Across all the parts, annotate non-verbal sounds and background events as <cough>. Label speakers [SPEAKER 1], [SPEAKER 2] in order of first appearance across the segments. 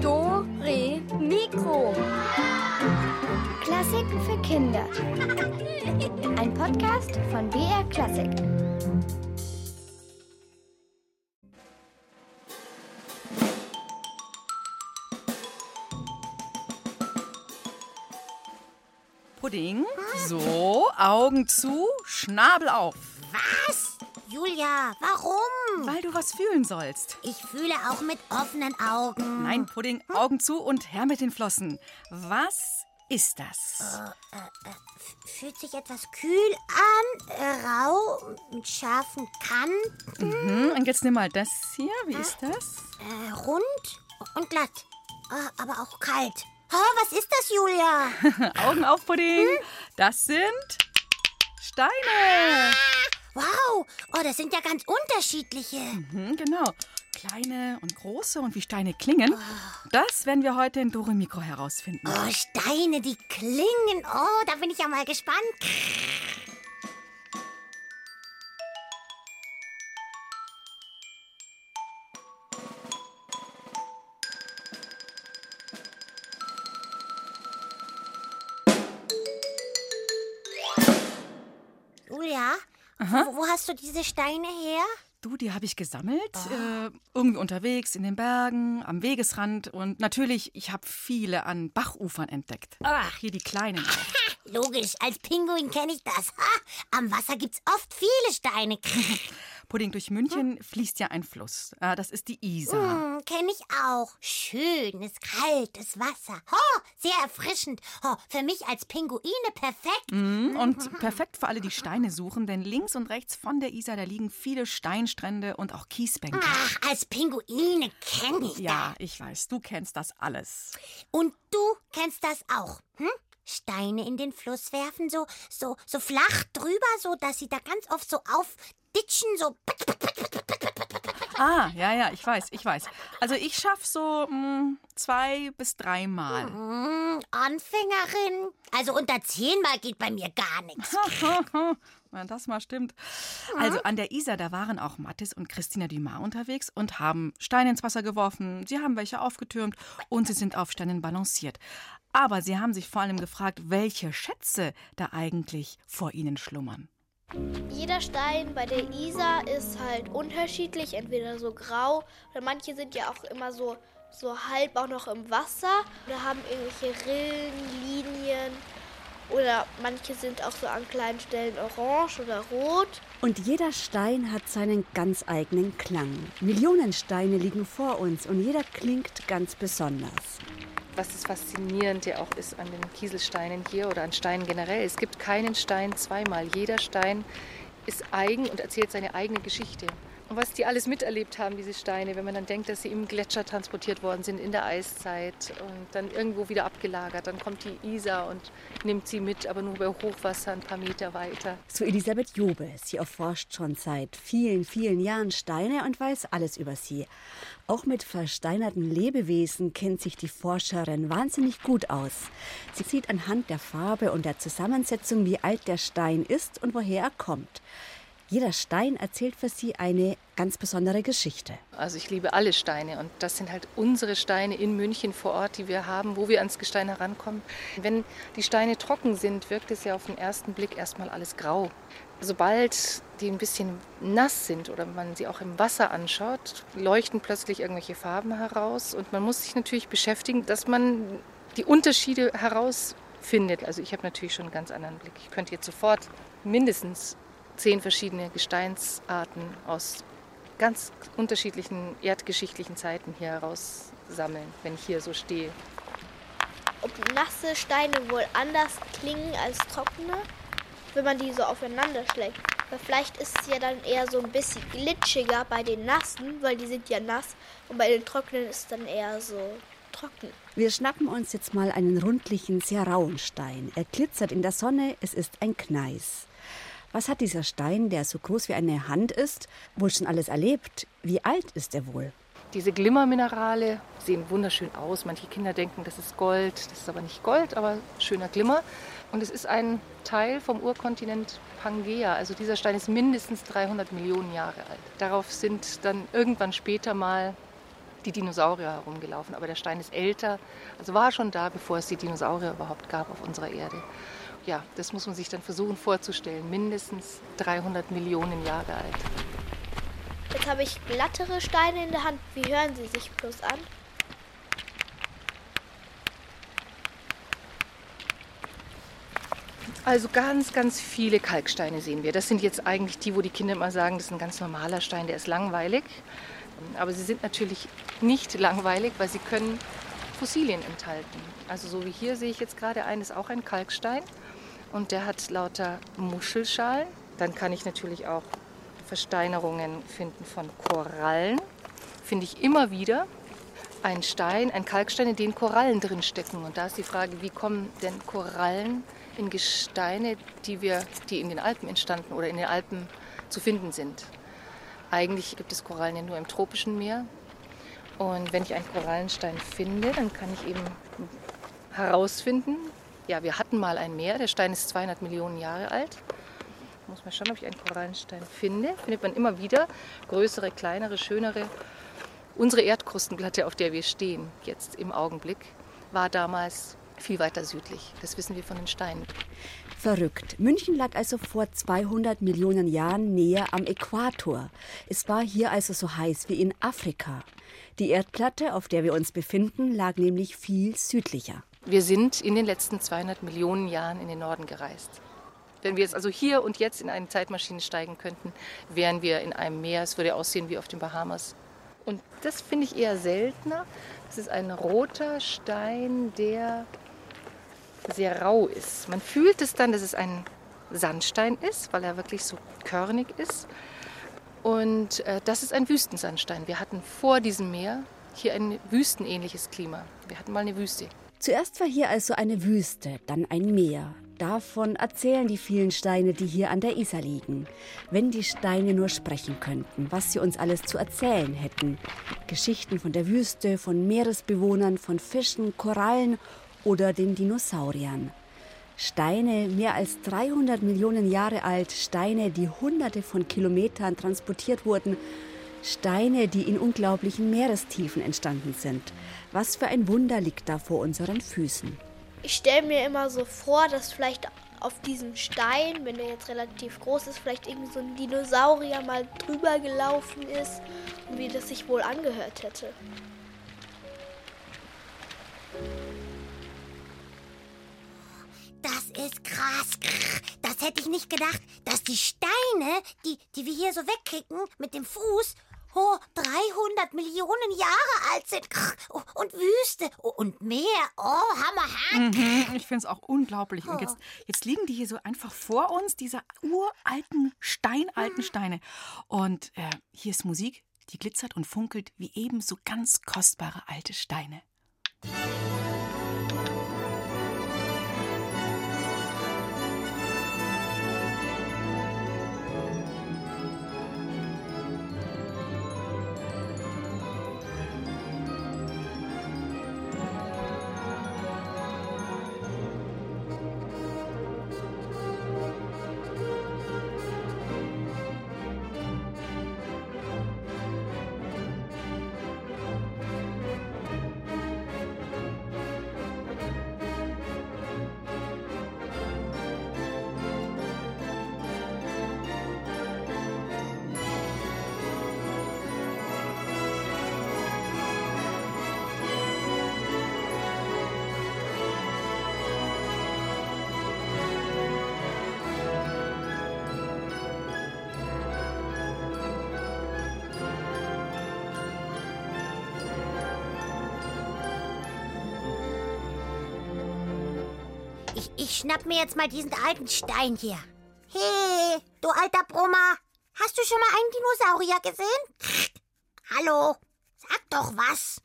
[SPEAKER 1] Dore Mikro. Klassiken für Kinder. Ein Podcast von BR Klassik.
[SPEAKER 2] Pudding. So, Augen zu, Schnabel auf.
[SPEAKER 3] Was? Julia, warum?
[SPEAKER 2] Weil du was fühlen sollst.
[SPEAKER 3] Ich fühle auch mit offenen Augen.
[SPEAKER 2] Nein, Pudding, Augen zu und her mit den Flossen. Was ist das?
[SPEAKER 3] Fühlt sich etwas kühl an, äh, rau, mit scharfen Kanten,
[SPEAKER 2] Hm, und jetzt nimm mal das hier. Wie ist das?
[SPEAKER 3] äh, rund und glatt. Ah, aber auch kalt. Oh, was ist das, Julia? <laughs>
[SPEAKER 2] Augen auf, Pudding. Das sind Steine.
[SPEAKER 3] Wow, oh, das sind ja ganz unterschiedliche.
[SPEAKER 2] Hm, genau. Kleine und große und wie Steine klingen. Das werden wir heute in Dore Mikro herausfinden.
[SPEAKER 3] Oh, Steine, die klingen. Oh, da bin ich ja mal gespannt. Wo, wo hast du diese Steine her?
[SPEAKER 2] Du, die habe ich gesammelt. Äh, irgendwie unterwegs, in den Bergen, am Wegesrand. Und natürlich, ich habe viele an Bachufern entdeckt. Ach, hier die kleinen.
[SPEAKER 3] Logisch, als Pinguin kenne ich das. Ha, am Wasser gibt's oft viele Steine. <laughs>
[SPEAKER 2] Pudding durch München fließt ja ein Fluss. Äh, das ist die Isar.
[SPEAKER 3] Hm, kenne ich auch. Schönes, kaltes Wasser. Oh, sehr erfrischend. Oh, für mich als Pinguine perfekt.
[SPEAKER 2] Mhm, Und perfekt für alle, die Steine suchen, denn links und rechts von der Isar, da liegen viele Steinstrände und auch Kiesbänke.
[SPEAKER 3] Ach, als Pinguine kenne ich
[SPEAKER 2] Ja, ich weiß, du kennst das alles.
[SPEAKER 3] das. Und du kennst das auch, hm? Steine in den Fluss werfen, so, so, so flach drüber, so dass sie da ganz oft so aufditschen, so.
[SPEAKER 2] Ah, ja, ja, ich weiß, ich weiß. Also ich schaffe so mh, zwei bis dreimal.
[SPEAKER 3] Hm, Anfängerin. Also unter zehnmal geht bei mir gar nichts. <laughs> <laughs> <laughs>
[SPEAKER 2] Wenn das mal stimmt. Also an der Isar, da waren auch Mathis und Christina Dumas unterwegs und haben Steine ins Wasser geworfen. Sie haben welche aufgetürmt und sie sind auf Steinen balanciert. Aber sie haben sich vor allem gefragt, welche Schätze da eigentlich vor ihnen schlummern.
[SPEAKER 4] Jeder Stein bei der Isar ist halt unterschiedlich, entweder so grau oder manche sind ja auch immer so, so halb auch noch im Wasser oder haben irgendwelche Rillen, Linien oder manche sind auch so an kleinen Stellen orange oder rot.
[SPEAKER 5] Und jeder Stein hat seinen ganz eigenen Klang. Millionen Steine liegen vor uns und jeder klingt ganz besonders.
[SPEAKER 6] was das Faszinierende auch ist an den Kieselsteinen hier oder an Steinen generell. Es gibt keinen Stein zweimal. Jeder Stein ist eigen und erzählt seine eigene Geschichte. Und was die alles miterlebt haben, diese Steine, wenn man dann denkt, dass sie im Gletscher transportiert worden sind in der Eiszeit und dann irgendwo wieder abgelagert, dann kommt die Isar und nimmt sie mit, aber nur bei Hochwasser ein paar Meter weiter.
[SPEAKER 5] So Elisabeth Jobe. Sie erforscht schon seit vielen, vielen Jahren Steine und weiß alles über sie. Auch mit versteinerten Lebewesen kennt sich die Forscherin wahnsinnig gut aus. Sie sieht anhand der Farbe und der Zusammensetzung, wie alt der Stein ist und woher er kommt. Jeder Stein erzählt für sie eine ganz besondere Geschichte.
[SPEAKER 6] Also ich liebe alle Steine und das sind halt unsere Steine in München vor Ort, die wir haben, wo wir ans Gestein herankommen. Wenn die Steine trocken sind, wirkt es ja auf den ersten Blick erstmal alles grau. Sobald die ein bisschen nass sind oder man sie auch im Wasser anschaut, leuchten plötzlich irgendwelche Farben heraus und man muss sich natürlich beschäftigen, dass man die Unterschiede herausfindet. Also ich habe natürlich schon einen ganz anderen Blick. Ich könnte jetzt sofort mindestens zehn verschiedene Gesteinsarten aus ganz unterschiedlichen erdgeschichtlichen Zeiten hier heraussammeln, wenn ich hier so stehe.
[SPEAKER 4] Ob nasse Steine wohl anders klingen als trockene, wenn man die so aufeinander schlägt. Weil vielleicht ist es ja dann eher so ein bisschen glitschiger bei den nassen, weil die sind ja nass. Und bei den trockenen ist es dann eher so trocken.
[SPEAKER 5] Wir schnappen uns jetzt mal einen rundlichen, sehr rauen Stein. Er glitzert in der Sonne, es ist ein Gneis. Was hat dieser Stein, der so groß wie eine Hand ist, wohl schon alles erlebt? Wie alt ist er wohl?
[SPEAKER 6] Diese Glimmerminerale sehen wunderschön aus. Manche Kinder denken, das ist Gold. Das ist aber nicht Gold, aber schöner Glimmer. Und es ist ein Teil vom Urkontinent Pangea. Also dieser Stein ist mindestens 300 Millionen Jahre alt. Darauf sind dann irgendwann später mal die Dinosaurier herumgelaufen. Aber der Stein ist älter, also war schon da, bevor es die Dinosaurier überhaupt gab auf unserer Erde. Ja, das muss man sich dann versuchen vorzustellen. Mindestens 300 Millionen Jahre alt.
[SPEAKER 4] Jetzt habe ich glattere Steine in der Hand. Wie hören sie sich bloß an?
[SPEAKER 6] Also ganz, ganz viele Kalksteine sehen wir. Das sind jetzt eigentlich die, wo die Kinder immer sagen, das ist ein ganz normaler Stein, der ist langweilig. Aber sie sind natürlich nicht langweilig, weil sie können Fossilien enthalten. Also so wie hier sehe ich jetzt gerade einen, ist auch ein Kalkstein und der hat lauter Muschelschalen. Dann kann ich natürlich auch Versteinerungen finden von Korallen. Finde ich immer wieder. Ein Stein, ein Kalkstein, in dem Korallen drin stecken. Und da ist die Frage, wie kommen denn Korallen in Gesteine, die, wir, die in den Alpen entstanden oder in den Alpen zu finden sind? Eigentlich gibt es Korallen ja nur im tropischen Meer. Und wenn ich einen Korallenstein finde, dann kann ich eben herausfinden, ja, wir hatten mal ein Meer, der Stein ist 200 Millionen Jahre alt muss man schauen, ob ich einen Korallenstein finde. Findet man immer wieder. Größere, kleinere, schönere. Unsere Erdkrustenplatte, auf der wir stehen, jetzt im Augenblick, war damals viel weiter südlich. Das wissen wir von den Steinen.
[SPEAKER 5] Verrückt. München lag also vor 200 Millionen Jahren näher am Äquator. Es war hier also so heiß wie in Afrika. Die Erdplatte, auf der wir uns befinden, lag nämlich viel südlicher.
[SPEAKER 6] Wir sind in den letzten 200 Millionen Jahren in den Norden gereist. Wenn wir jetzt also hier und jetzt in eine Zeitmaschine steigen könnten, wären wir in einem Meer. Es würde aussehen wie auf den Bahamas. Und das finde ich eher seltener. Das ist ein roter Stein, der sehr rau ist. Man fühlt es dann, dass es ein Sandstein ist, weil er wirklich so körnig ist. Und äh, das ist ein Wüstensandstein. Wir hatten vor diesem Meer hier ein wüstenähnliches Klima. Wir hatten mal eine Wüste.
[SPEAKER 5] Zuerst war hier also eine Wüste, dann ein Meer. Davon erzählen die vielen Steine, die hier an der Isar liegen. Wenn die Steine nur sprechen könnten, was sie uns alles zu erzählen hätten. Geschichten von der Wüste, von Meeresbewohnern, von Fischen, Korallen oder den Dinosauriern. Steine mehr als 300 Millionen Jahre alt, Steine, die hunderte von Kilometern transportiert wurden, Steine, die in unglaublichen Meerestiefen entstanden sind. Was für ein Wunder liegt da vor unseren Füßen.
[SPEAKER 4] Ich stelle mir immer so vor, dass vielleicht auf diesem Stein, wenn der jetzt relativ groß ist, vielleicht irgendwie so ein Dinosaurier mal drüber gelaufen ist und wie das sich wohl angehört hätte.
[SPEAKER 3] Das ist krass. Das hätte ich nicht gedacht, dass die Steine, die, die wir hier so wegkicken mit dem Fuß, oh, 300 Millionen Jahre alt sind. Und Wüste und Meer. Oh, Hammer.
[SPEAKER 2] Mhm, ich finde es auch unglaublich. Und jetzt, jetzt liegen die hier so einfach vor uns, diese uralten, steinalten Steine. Und äh, hier ist Musik, die glitzert und funkelt wie ebenso ganz kostbare alte Steine.
[SPEAKER 3] Ich, schnapp mir jetzt mal diesen alten Stein hier. Hey, du alter Brummer. Hast du schon mal einen Dinosaurier gesehen? Hallo, sag doch was.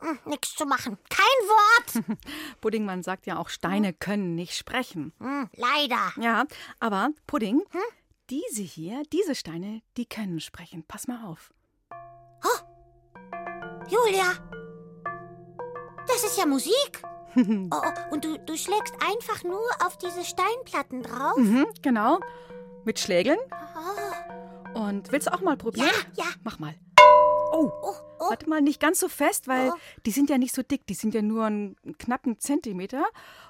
[SPEAKER 3] Hm, nix zu machen. Kein Wort. <laughs>
[SPEAKER 2] Puddingmann sagt ja auch, Steine können nicht sprechen.
[SPEAKER 3] Hm, leider.
[SPEAKER 2] Ja, aber Pudding, diese hier, diese Steine, die können sprechen. Pass mal auf.
[SPEAKER 3] Julia, das ist ja Musik. Oh, oh, und du, du schlägst einfach nur auf diese Steinplatten drauf?
[SPEAKER 2] Mhm, genau. Mit Schlägeln.
[SPEAKER 3] Oh,
[SPEAKER 2] Und willst du auch mal probieren?
[SPEAKER 3] ja, ja.
[SPEAKER 2] Mach mal. Oh,
[SPEAKER 3] Oh, oh.
[SPEAKER 2] warte mal, nicht ganz so fest, weil
[SPEAKER 3] Oh.
[SPEAKER 2] die sind ja nicht so dick. Die sind ja nur einen knappen Zentimeter.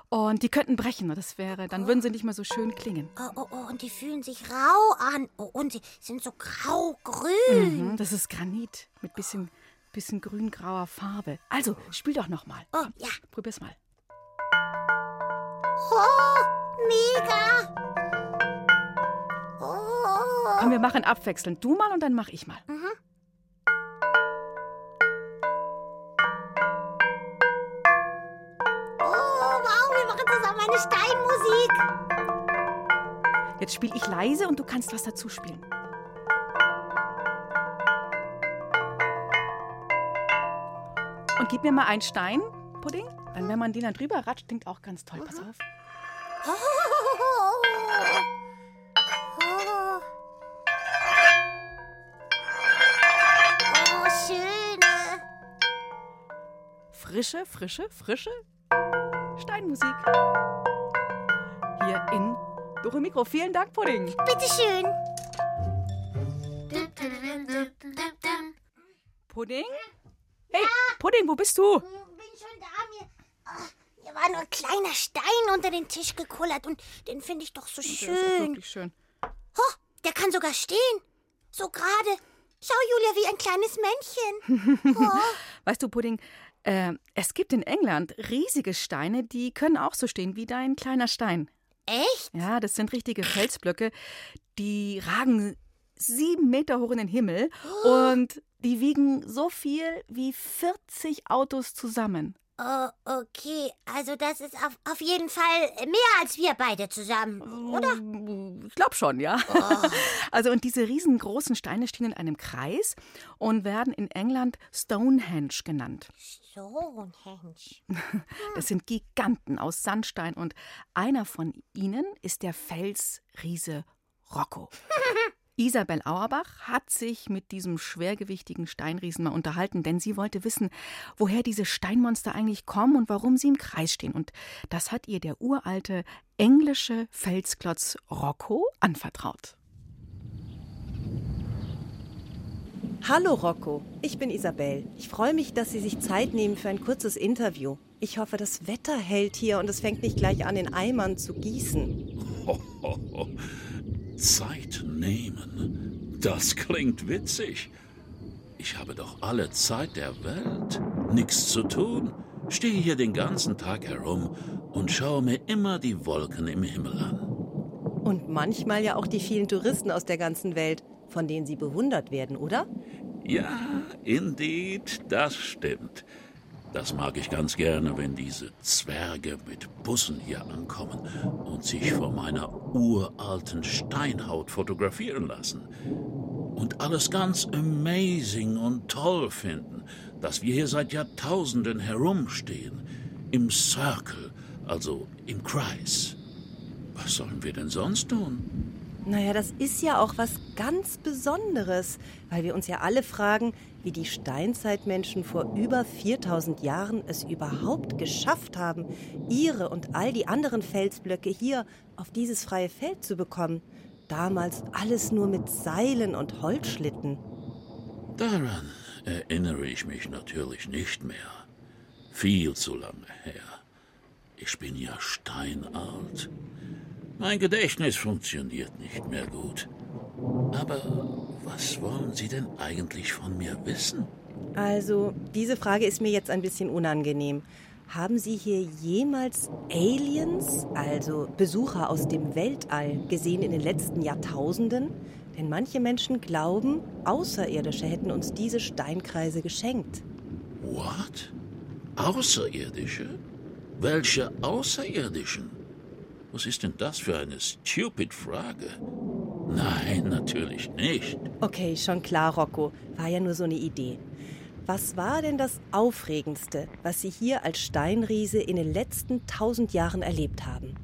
[SPEAKER 2] Und die könnten brechen. Das wäre, dann würden sie nicht mehr so schön klingen.
[SPEAKER 3] Oh, oh, oh, und die fühlen sich rau an. Oh, und sie sind so grau-grün.
[SPEAKER 2] Mhm, das ist Granit mit bisschen, bisschen grün-grauer Farbe. Also, spiel doch noch mal.
[SPEAKER 3] Oh, ja.
[SPEAKER 2] Probier's mal.
[SPEAKER 3] Oh, mega. Oh.
[SPEAKER 2] Komm, wir machen abwechselnd. Du mal und dann mach ich mal.
[SPEAKER 3] Oh, wow, wir machen zusammen eine Steinmusik.
[SPEAKER 2] Jetzt spiele ich leise und du kannst was dazu spielen. Und gib mir mal einen Stein, Pudding. Dann, wenn man den dann drüber ratscht, klingt auch ganz toll. Pass auf.
[SPEAKER 3] Oh. Schöne.
[SPEAKER 2] Frische, frische, frische Steinmusik. Hier in Dore Mikro. Vielen Dank, Pudding.
[SPEAKER 3] Bitteschön.
[SPEAKER 2] Pudding? Pudding, wo bist du?
[SPEAKER 3] Bin schon da. Mir, Ah, hier war nur ein kleiner Stein unter den Tisch gekullert und den finde ich doch so
[SPEAKER 2] Der ist auch
[SPEAKER 3] schön.
[SPEAKER 2] wirklich schön.
[SPEAKER 3] Oh, der kann sogar stehen. So gerade. Schau, Julia, wie ein kleines Männchen. Oh. <laughs>
[SPEAKER 2] Weißt du, Pudding, äh, es gibt in England riesige Steine, die können auch so stehen wie dein kleiner Stein.
[SPEAKER 3] Echt?
[SPEAKER 2] Ja, das sind richtige Felsblöcke, die ragen sieben Meter hoch in den Himmel und die wiegen so viel wie 40 Autos zusammen.
[SPEAKER 3] Oh, okay. Also das ist auf, auf jeden Fall mehr als wir beide zusammen, oder?
[SPEAKER 2] Ich glaube schon, ja. <laughs> Also und diese riesengroßen Steine stehen in einem Kreis und werden in England Stonehenge genannt.
[SPEAKER 3] Stonehenge. <laughs>
[SPEAKER 2] Das sind Giganten aus Sandstein und einer von ihnen ist der Felsriese Rocco. <laughs> Isabel Auerbach hat sich mit diesem schwergewichtigen Steinriesen mal unterhalten, denn sie wollte wissen, woher diese Steinmonster eigentlich kommen und warum sie im Kreis stehen. Und das hat ihr der uralte englische Felsklotz Rocco anvertraut.
[SPEAKER 7] Hallo Rocco, ich bin Isabel. Ich freue mich, dass Sie sich Zeit nehmen für ein kurzes Interview. Ich hoffe, das Wetter hält hier und es fängt nicht gleich an, in Eimern zu gießen.
[SPEAKER 8] Hohoho. <laughs> Zeit nehmen. Das klingt witzig. Ich habe doch alle Zeit der Welt. Nichts zu tun. Stehe hier den ganzen Tag herum und schaue mir immer die Wolken im Himmel an.
[SPEAKER 7] Und manchmal ja auch die vielen Touristen aus der ganzen Welt, von denen Sie bewundert werden, oder?
[SPEAKER 8] Ja, indeed, das stimmt. Das mag ich ganz gerne, wenn diese Zwerge mit Bussen hier ankommen und sich vor meiner uralten Steinhaut fotografieren lassen. Und alles ganz amazing und toll finden, dass wir hier seit Jahrtausenden herumstehen. Im Circle, also im Kreis. Was sollen wir denn sonst tun?
[SPEAKER 7] Naja, das ist ja auch was ganz Besonderes, weil wir uns ja alle fragen, wie die Steinzeitmenschen vor über 4000 Jahren es überhaupt geschafft haben, ihre und all die anderen Felsblöcke hier auf dieses freie Feld zu bekommen. Damals alles nur mit Seilen und Holzschlitten.
[SPEAKER 8] Daran erinnere ich mich natürlich nicht mehr. Viel zu lange her. Ich bin ja steinalt. Mein Gedächtnis funktioniert nicht mehr gut. Aber was wollen Sie denn eigentlich von mir wissen?
[SPEAKER 7] Also, diese Frage ist mir jetzt ein bisschen unangenehm. Haben Sie hier jemals Aliens, also Besucher aus dem Weltall, gesehen in den letzten Jahrtausenden? Denn manche Menschen glauben, Außerirdische hätten uns diese Steinkreise geschenkt.
[SPEAKER 8] What? Außerirdische? Welche Außerirdischen? Was ist denn das für eine stupid Frage? Nein, natürlich nicht.
[SPEAKER 7] Okay, schon klar, Rocco. War ja nur so eine Idee. Was war denn das Aufregendste, was Sie hier als Steinriese in den letzten tausend Jahren erlebt haben?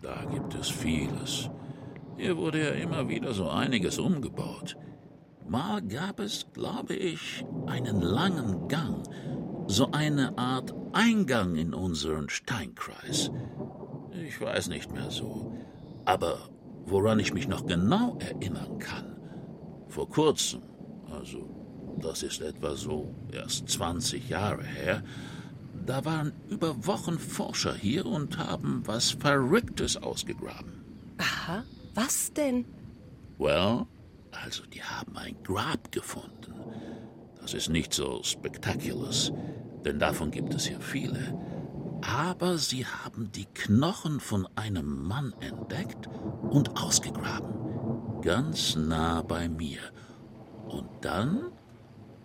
[SPEAKER 8] Da gibt es vieles. Hier wurde ja immer wieder so einiges umgebaut. Mal gab es, glaube ich, einen langen Gang, so eine Art Eingang in unseren Steinkreis. Ich weiß nicht mehr so. Aber woran ich mich noch genau erinnern kann, vor kurzem, also das ist etwa so erst 20 Jahre her, da waren über Wochen Forscher hier und haben was Verrücktes ausgegraben.
[SPEAKER 7] Aha, was denn?
[SPEAKER 8] Well, also die haben ein Grab gefunden. Das ist nicht so spektakulös, denn davon gibt es hier viele. Aber sie haben die Knochen von einem Mann entdeckt und ausgegraben. Ganz nah bei mir. Und dann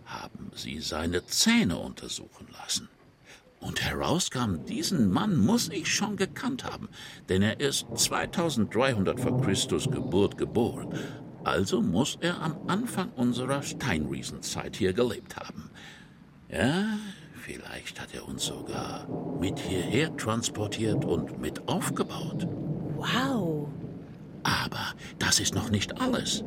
[SPEAKER 8] haben sie seine Zähne untersuchen lassen. Und herauskam, diesen Mann muss ich schon gekannt haben, denn er ist 2300 vor Christus Geburt geboren. Also muss er am Anfang unserer Steinriesenzeit hier gelebt haben. Ja, vielleicht hat er uns sogar mit hierher transportiert und mit aufgebaut.
[SPEAKER 7] Wow.
[SPEAKER 8] Aber das ist noch nicht alles.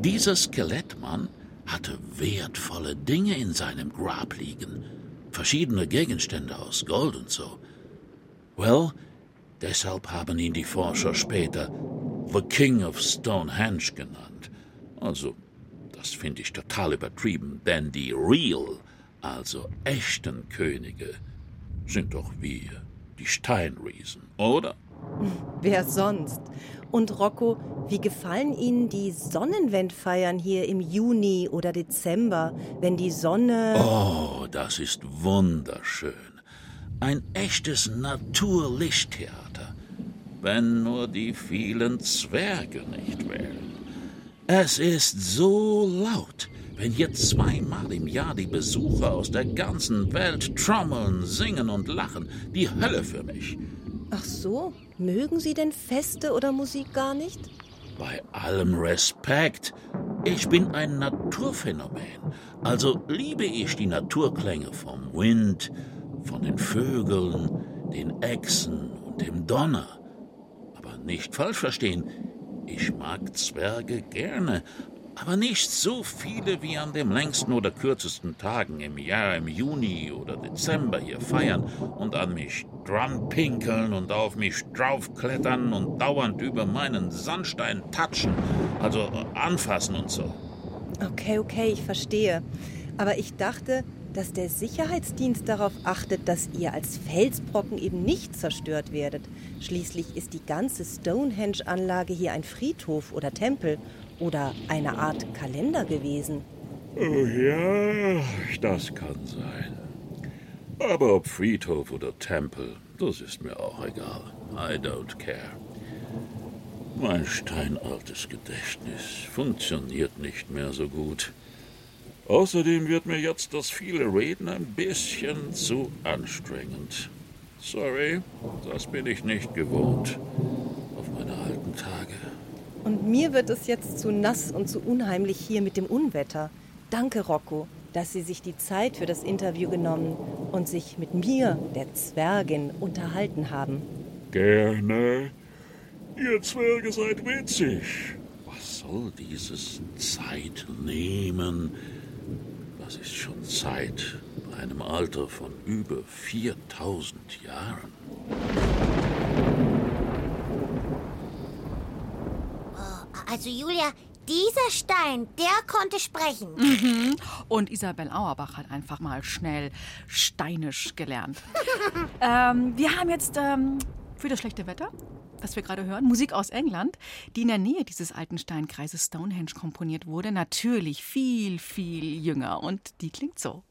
[SPEAKER 8] Dieser Skelettmann hatte wertvolle Dinge in seinem Grab liegen. Verschiedene Gegenstände aus Gold und so. Well, deshalb haben ihn die Forscher später The King of Stonehenge genannt. Also, das finde ich total übertrieben, denn die real, also echten Könige, sind doch wir, die Steinriesen, oder? <laughs>
[SPEAKER 7] Wer sonst? Und Rocco, wie gefallen Ihnen die Sonnenwendfeiern hier im Juni oder Dezember, wenn die Sonne.
[SPEAKER 8] Oh, das ist wunderschön. Ein echtes Naturlichttheater. Wenn nur die vielen Zwerge nicht wären. Es ist so laut, wenn hier zweimal im Jahr die Besucher aus der ganzen Welt trommeln, singen und lachen. Die Hölle für mich.
[SPEAKER 7] Ach so, mögen Sie denn Feste oder Musik gar nicht?
[SPEAKER 8] Bei allem Respekt. Ich bin ein Naturphänomen. Also liebe ich die Naturklänge vom Wind, von den Vögeln, den Echsen und dem Donner. Aber nicht falsch verstehen, ich mag Zwerge gerne, aber nicht so viele wie an dem längsten oder kürzesten Tagen im Jahr im Juni oder Dezember hier feiern und an mich dran pinkeln und auf mich draufklettern und dauernd über meinen Sandstein touchen, also anfassen und so.
[SPEAKER 7] Okay, okay, ich verstehe. Aber ich dachte, dass der Sicherheitsdienst darauf achtet, dass ihr als Felsbrocken eben nicht zerstört werdet. Schließlich ist die ganze Stonehenge-Anlage hier ein Friedhof oder Tempel oder eine Art Kalender gewesen.
[SPEAKER 8] Oh ja, das kann sein. Aber ob Friedhof oder Tempel, das ist mir auch egal. I don't care. Mein steinaltes Gedächtnis funktioniert nicht mehr so gut. Außerdem wird mir jetzt das viele Reden ein bisschen zu anstrengend. Sorry, das bin ich nicht gewohnt auf meine alten Tage.
[SPEAKER 7] Und mir wird es jetzt zu nass und zu unheimlich hier mit dem Unwetter. Danke, Rocco, dass Sie sich die Zeit für das Interview genommen und sich mit mir, der Zwergin, unterhalten haben.
[SPEAKER 8] Gerne. Ihr Zwerge seid witzig. Was soll dieses Zeit nehmen? Das ist schon Zeit bei einem Alter von über 4000 Jahren.
[SPEAKER 3] Also Julia, dieser Stein, der konnte sprechen.
[SPEAKER 2] Und Isabel Auerbach hat einfach mal schnell Steinisch gelernt. <laughs> ähm, wir haben jetzt ähm, für das schlechte Wetter, das wir gerade hören, Musik aus England, die in der Nähe dieses alten Steinkreises Stonehenge komponiert wurde. Natürlich viel, viel jünger. Und die klingt so.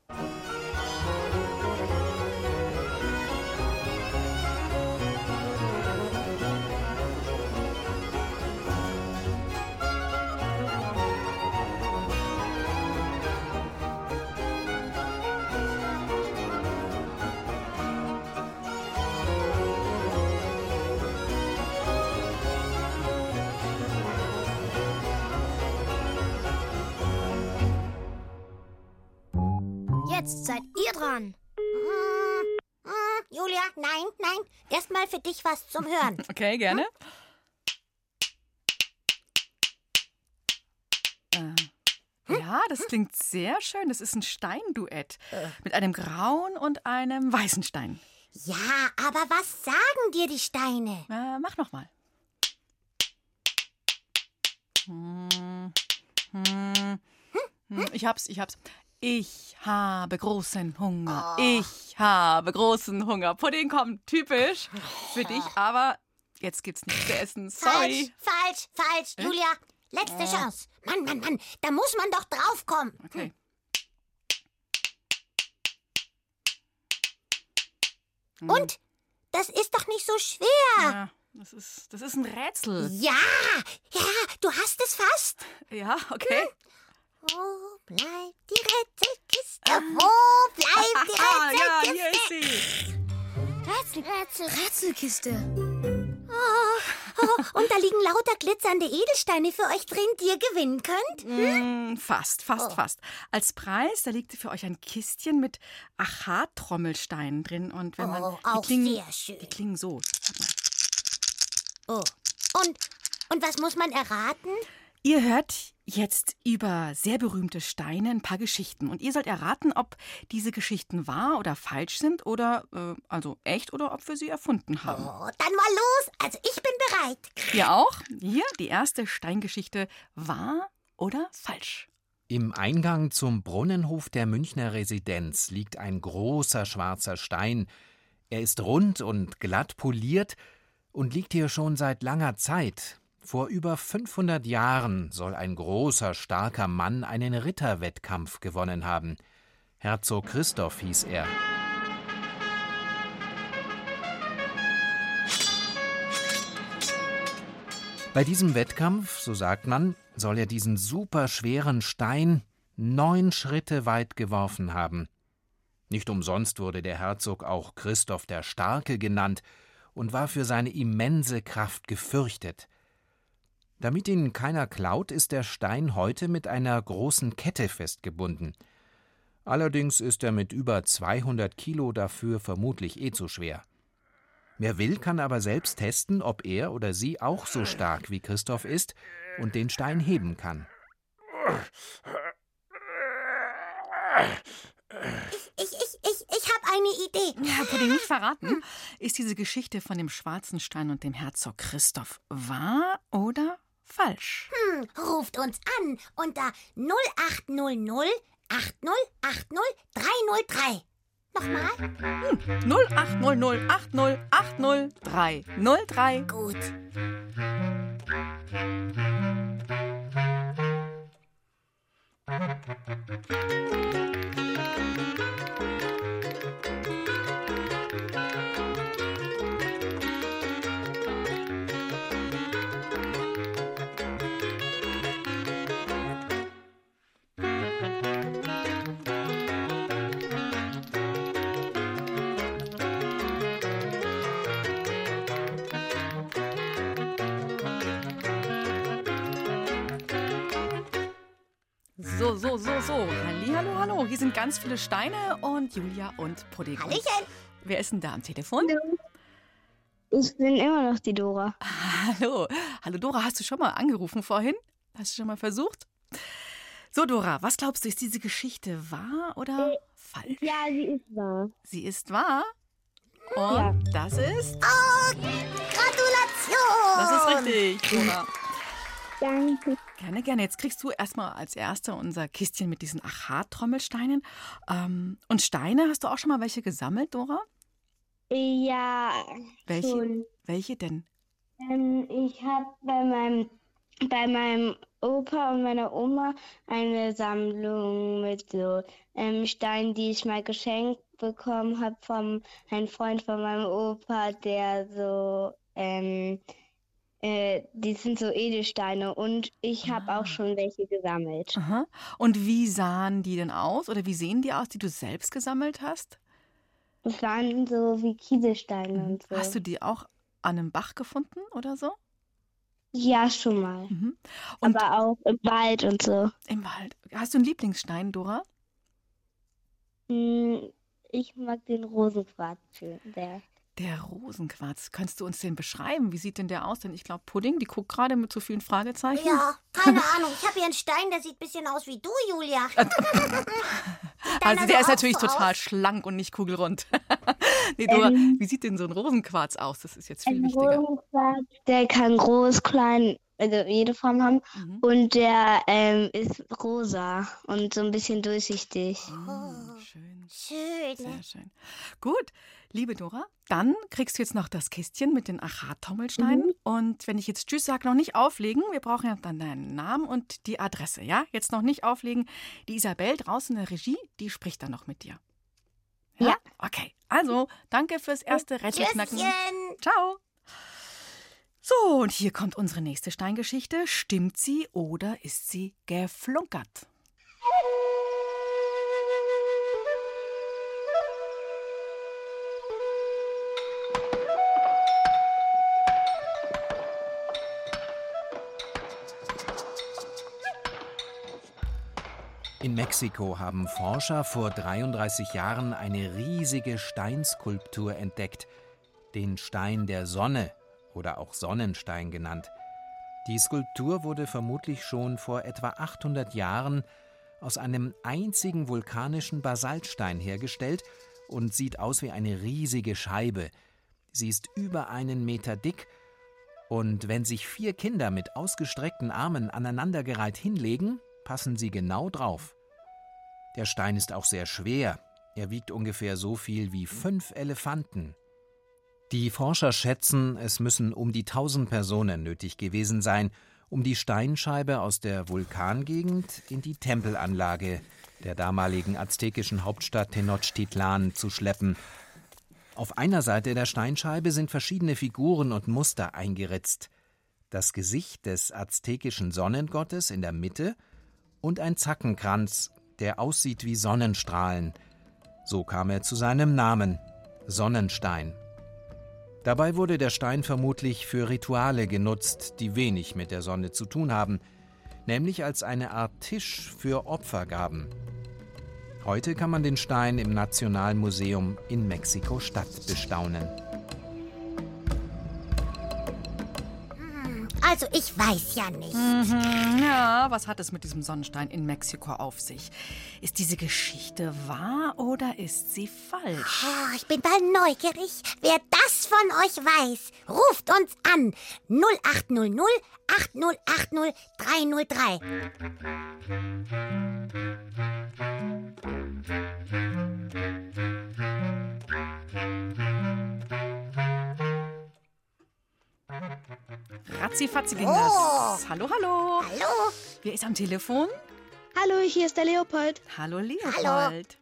[SPEAKER 1] Jetzt seid ihr dran.
[SPEAKER 3] Hm, hm, Julia, nein, nein. Erstmal für dich was zum Hören. <laughs>
[SPEAKER 2] Okay, gerne. Äh, Ja, das klingt sehr schön. Das ist ein Steinduett mit einem grauen und einem weißen Stein.
[SPEAKER 3] Ja, aber was sagen dir die Steine?
[SPEAKER 2] Äh, mach noch mal. Hm, hm, hm, Ich hab's, ich hab's. Ich habe großen Hunger. Ich habe großen Hunger. Pudding kommt typisch für dich, aber jetzt gibt's nichts zu essen. Sorry.
[SPEAKER 3] Falsch, falsch, falsch. Julia, letzte Chance. Mann, Mann, Mann, da muss man doch draufkommen.
[SPEAKER 2] Okay.
[SPEAKER 3] Und? Das ist doch nicht so schwer.
[SPEAKER 2] Ja, das ist, das ist ein Rätsel.
[SPEAKER 3] Ja, ja, du hast es fast.
[SPEAKER 2] Ja, okay.
[SPEAKER 3] Wo bleibt die Rätselkiste? Wo bleibt die <laughs>
[SPEAKER 2] Ah, ja, hier
[SPEAKER 3] Rätselkiste?
[SPEAKER 2] ist sie.
[SPEAKER 1] Rätsel, Rätsel, Rätselkiste.
[SPEAKER 3] Oh, und da liegen lauter glitzernde Edelsteine für euch drin, die ihr gewinnen könnt.
[SPEAKER 2] Mm, fast, fast, fast. Als Preis, da liegt für euch ein Kistchen mit Achat-Trommelsteinen drin. Und wenn man.
[SPEAKER 3] Oh,
[SPEAKER 2] die
[SPEAKER 3] auch
[SPEAKER 2] klingen,
[SPEAKER 3] sehr schön.
[SPEAKER 2] Die klingen so.
[SPEAKER 3] Oh. Und, und was muss man erraten?
[SPEAKER 2] Ihr hört jetzt über sehr berühmte Steine ein paar Geschichten. Und ihr sollt erraten, ob diese Geschichten wahr oder falsch sind oder äh, also echt oder ob wir sie erfunden haben.
[SPEAKER 3] Oh, dann mal los. Also ich bin bereit.
[SPEAKER 2] Ihr auch? Hier die erste Steingeschichte wahr oder falsch.
[SPEAKER 9] Im Eingang zum Brunnenhof der Münchner Residenz liegt ein großer schwarzer Stein. Er ist rund und glatt poliert und liegt hier schon seit langer Zeit. Vor über 500 Jahren soll ein großer, starker Mann einen Ritterwettkampf gewonnen haben. Herzog Christoph hieß er. Bei diesem Wettkampf, so sagt man, soll er diesen superschweren Stein neun Schritte weit geworfen haben. Nicht umsonst wurde der Herzog auch Christoph der Starke genannt und war für seine immense Kraft gefürchtet. Damit ihn keiner klaut, ist der Stein heute mit einer großen Kette festgebunden. Allerdings ist er mit über 200 Kilo dafür vermutlich eh zu schwer. Wer will, kann aber selbst testen, ob er oder sie auch so stark wie Christoph ist und den Stein heben kann.
[SPEAKER 3] Ich, ich, ich, ich habe eine Idee.
[SPEAKER 2] Ja, Pudding, nicht verraten. Ist diese Geschichte von dem schwarzen Stein und dem Herzog Christoph wahr oder falsch?
[SPEAKER 3] Hm, ruft uns an unter 0800 8080 303. Nochmal?
[SPEAKER 2] 0800 80 80 303. So, so, so, so. Halli, hallo, hallo. Hier sind ganz viele Steine und Julia und Pudding.
[SPEAKER 3] Hallöchen.
[SPEAKER 2] Wer ist denn da am Telefon?
[SPEAKER 10] Ich bin immer noch die Dora.
[SPEAKER 2] Hallo. Hallo Dora, hast du schon mal angerufen vorhin? Hast du schon mal versucht? So, Dora, was glaubst du, ist diese Geschichte wahr oder falsch?
[SPEAKER 10] Ja, sie ist wahr.
[SPEAKER 2] Sie ist wahr. Und das ist.
[SPEAKER 3] Oh, Gratulation.
[SPEAKER 2] Das ist richtig, Dora.
[SPEAKER 10] Danke.
[SPEAKER 2] Gerne, gerne. Jetzt kriegst du erstmal als Erster unser Kistchen mit diesen Achat-Trommelsteinen. Ähm, und Steine, hast du auch schon mal welche gesammelt, Dora?
[SPEAKER 10] Ja,
[SPEAKER 2] Welche?
[SPEAKER 10] schon.
[SPEAKER 2] Welche denn?
[SPEAKER 10] Ähm, ich habe bei meinem, bei meinem Opa und meiner Oma eine Sammlung mit so ähm, Steinen, die ich mal geschenkt bekommen habe von einem Freund von meinem Opa, der so, ähm, äh, die sind so Edelsteine und ich habe auch schon welche gesammelt.
[SPEAKER 2] Aha. Und wie sahen die denn aus? Oder wie sehen die aus, die du selbst gesammelt hast?
[SPEAKER 10] Das waren so wie Kieselsteine und so.
[SPEAKER 2] Hast du die auch an einem Bach gefunden oder so?
[SPEAKER 10] Ja, schon mal.
[SPEAKER 2] Mhm. Und
[SPEAKER 10] Aber auch im Wald und so.
[SPEAKER 2] im Wald. Hast du einen Lieblingsstein, Dora?
[SPEAKER 10] Hm, Ich mag den Rosenquarz sehr.
[SPEAKER 2] Der Rosenquarz. Kannst du uns den beschreiben? Wie sieht denn der aus? Denn ich glaube, Pudding, die guckt gerade mit so vielen Fragezeichen.
[SPEAKER 3] Ja, keine <laughs> Ahnung. Ich habe hier einen Stein, der sieht ein bisschen aus wie du, Julia. <laughs>
[SPEAKER 2] Also der ist natürlich
[SPEAKER 3] so
[SPEAKER 2] total
[SPEAKER 3] aus.
[SPEAKER 2] schlank und nicht kugelrund. <laughs> nee, Dora,
[SPEAKER 10] Ähm.
[SPEAKER 2] wie sieht denn so ein Rosenquarz aus? Das ist jetzt viel
[SPEAKER 10] Ein
[SPEAKER 2] wichtiger.
[SPEAKER 10] Rosenquarz, der kann groß, klein, also jede Form haben.
[SPEAKER 2] Mhm.
[SPEAKER 10] Und der ähm, ist rosa und so ein bisschen durchsichtig.
[SPEAKER 2] Mm, schön.
[SPEAKER 3] Schön.
[SPEAKER 2] Sehr schön. Gut, liebe Dora, dann kriegst du jetzt noch das Kistchen mit den Achat-Tommelsteinen. Und wenn ich jetzt Tschüss sage, noch nicht auflegen. Wir brauchen ja dann deinen Namen und die Adresse, ja? Jetzt noch nicht auflegen. Die Isabel draußen in der Regie, die spricht dann noch mit dir.
[SPEAKER 10] Ja.
[SPEAKER 2] Okay, also danke fürs erste Rätselknacken. Ciao. So, und hier kommt unsere nächste Steingeschichte. Stimmt sie oder ist sie geflunkert?
[SPEAKER 9] In Mexiko haben Forscher vor 33 Jahren eine riesige Steinskulptur entdeckt, den Stein der Sonne oder auch Sonnenstein genannt. Die Skulptur wurde vermutlich schon vor etwa 800 Jahren aus einem einzigen vulkanischen Basaltstein hergestellt und sieht aus wie eine riesige Scheibe. Sie ist über einen Meter dick und wenn sich vier Kinder mit ausgestreckten Armen aneinandergereiht hinlegen, passen sie genau drauf. Der Stein ist auch sehr schwer. Er wiegt ungefähr so viel wie fünf Elefanten. Die Forscher schätzen, es müssen um die 1000 Personen nötig gewesen sein, um die Steinscheibe aus der Vulkangegend in die Tempelanlage der damaligen aztekischen Hauptstadt Tenochtitlan zu schleppen. Auf einer Seite der Steinscheibe sind verschiedene Figuren und Muster eingeritzt. Das Gesicht des aztekischen Sonnengottes in der Mitte und ein Zackenkranz, der aussieht wie Sonnenstrahlen. So kam er zu seinem Namen Sonnenstein. Dabei wurde der Stein vermutlich für Rituale genutzt, die wenig mit der Sonne zu tun haben, nämlich als eine Art Tisch für Opfergaben. Heute kann man den Stein im Nationalmuseum in Mexiko-Stadt bestaunen.
[SPEAKER 3] Also, ich weiß ja nicht.
[SPEAKER 2] Mhm, ja, was hat es mit diesem Sonnenstein in Mexiko auf sich? Ist diese Geschichte wahr oder ist sie falsch?
[SPEAKER 3] Oh, ich bin mal neugierig, wer das von euch weiß. Ruft uns an. 0800 8080 303.
[SPEAKER 2] Ratzifatzi ging
[SPEAKER 3] Oh.
[SPEAKER 2] das. Hallo, hallo.
[SPEAKER 3] Hallo?
[SPEAKER 2] Wer ist am Telefon?
[SPEAKER 4] Hallo, hier ist der Leopold.
[SPEAKER 2] Hallo, Leopold.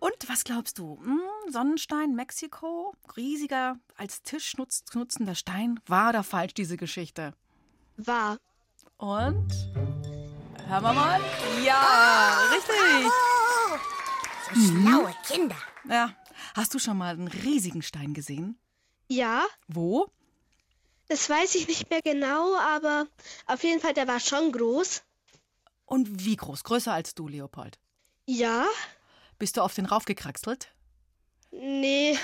[SPEAKER 2] Und was glaubst du? Hm, Sonnenstein, Mexiko, riesiger, als Tisch nutz, nutzender Stein. Wahr oder falsch, diese Geschichte?
[SPEAKER 4] War.
[SPEAKER 2] Und? Hören wir mal. Ja, richtig.
[SPEAKER 3] Oh, so schlaue Kinder.
[SPEAKER 2] Ja. Hast du schon mal einen riesigen Stein gesehen?
[SPEAKER 4] Ja,
[SPEAKER 2] Wo?
[SPEAKER 4] Das weiß ich nicht mehr genau, aber auf jeden Fall, der war schon groß.
[SPEAKER 2] Und wie groß? Größer als du, Leopold.
[SPEAKER 4] Ja,
[SPEAKER 2] Bist du auf den raufgekraxelt?
[SPEAKER 4] nee,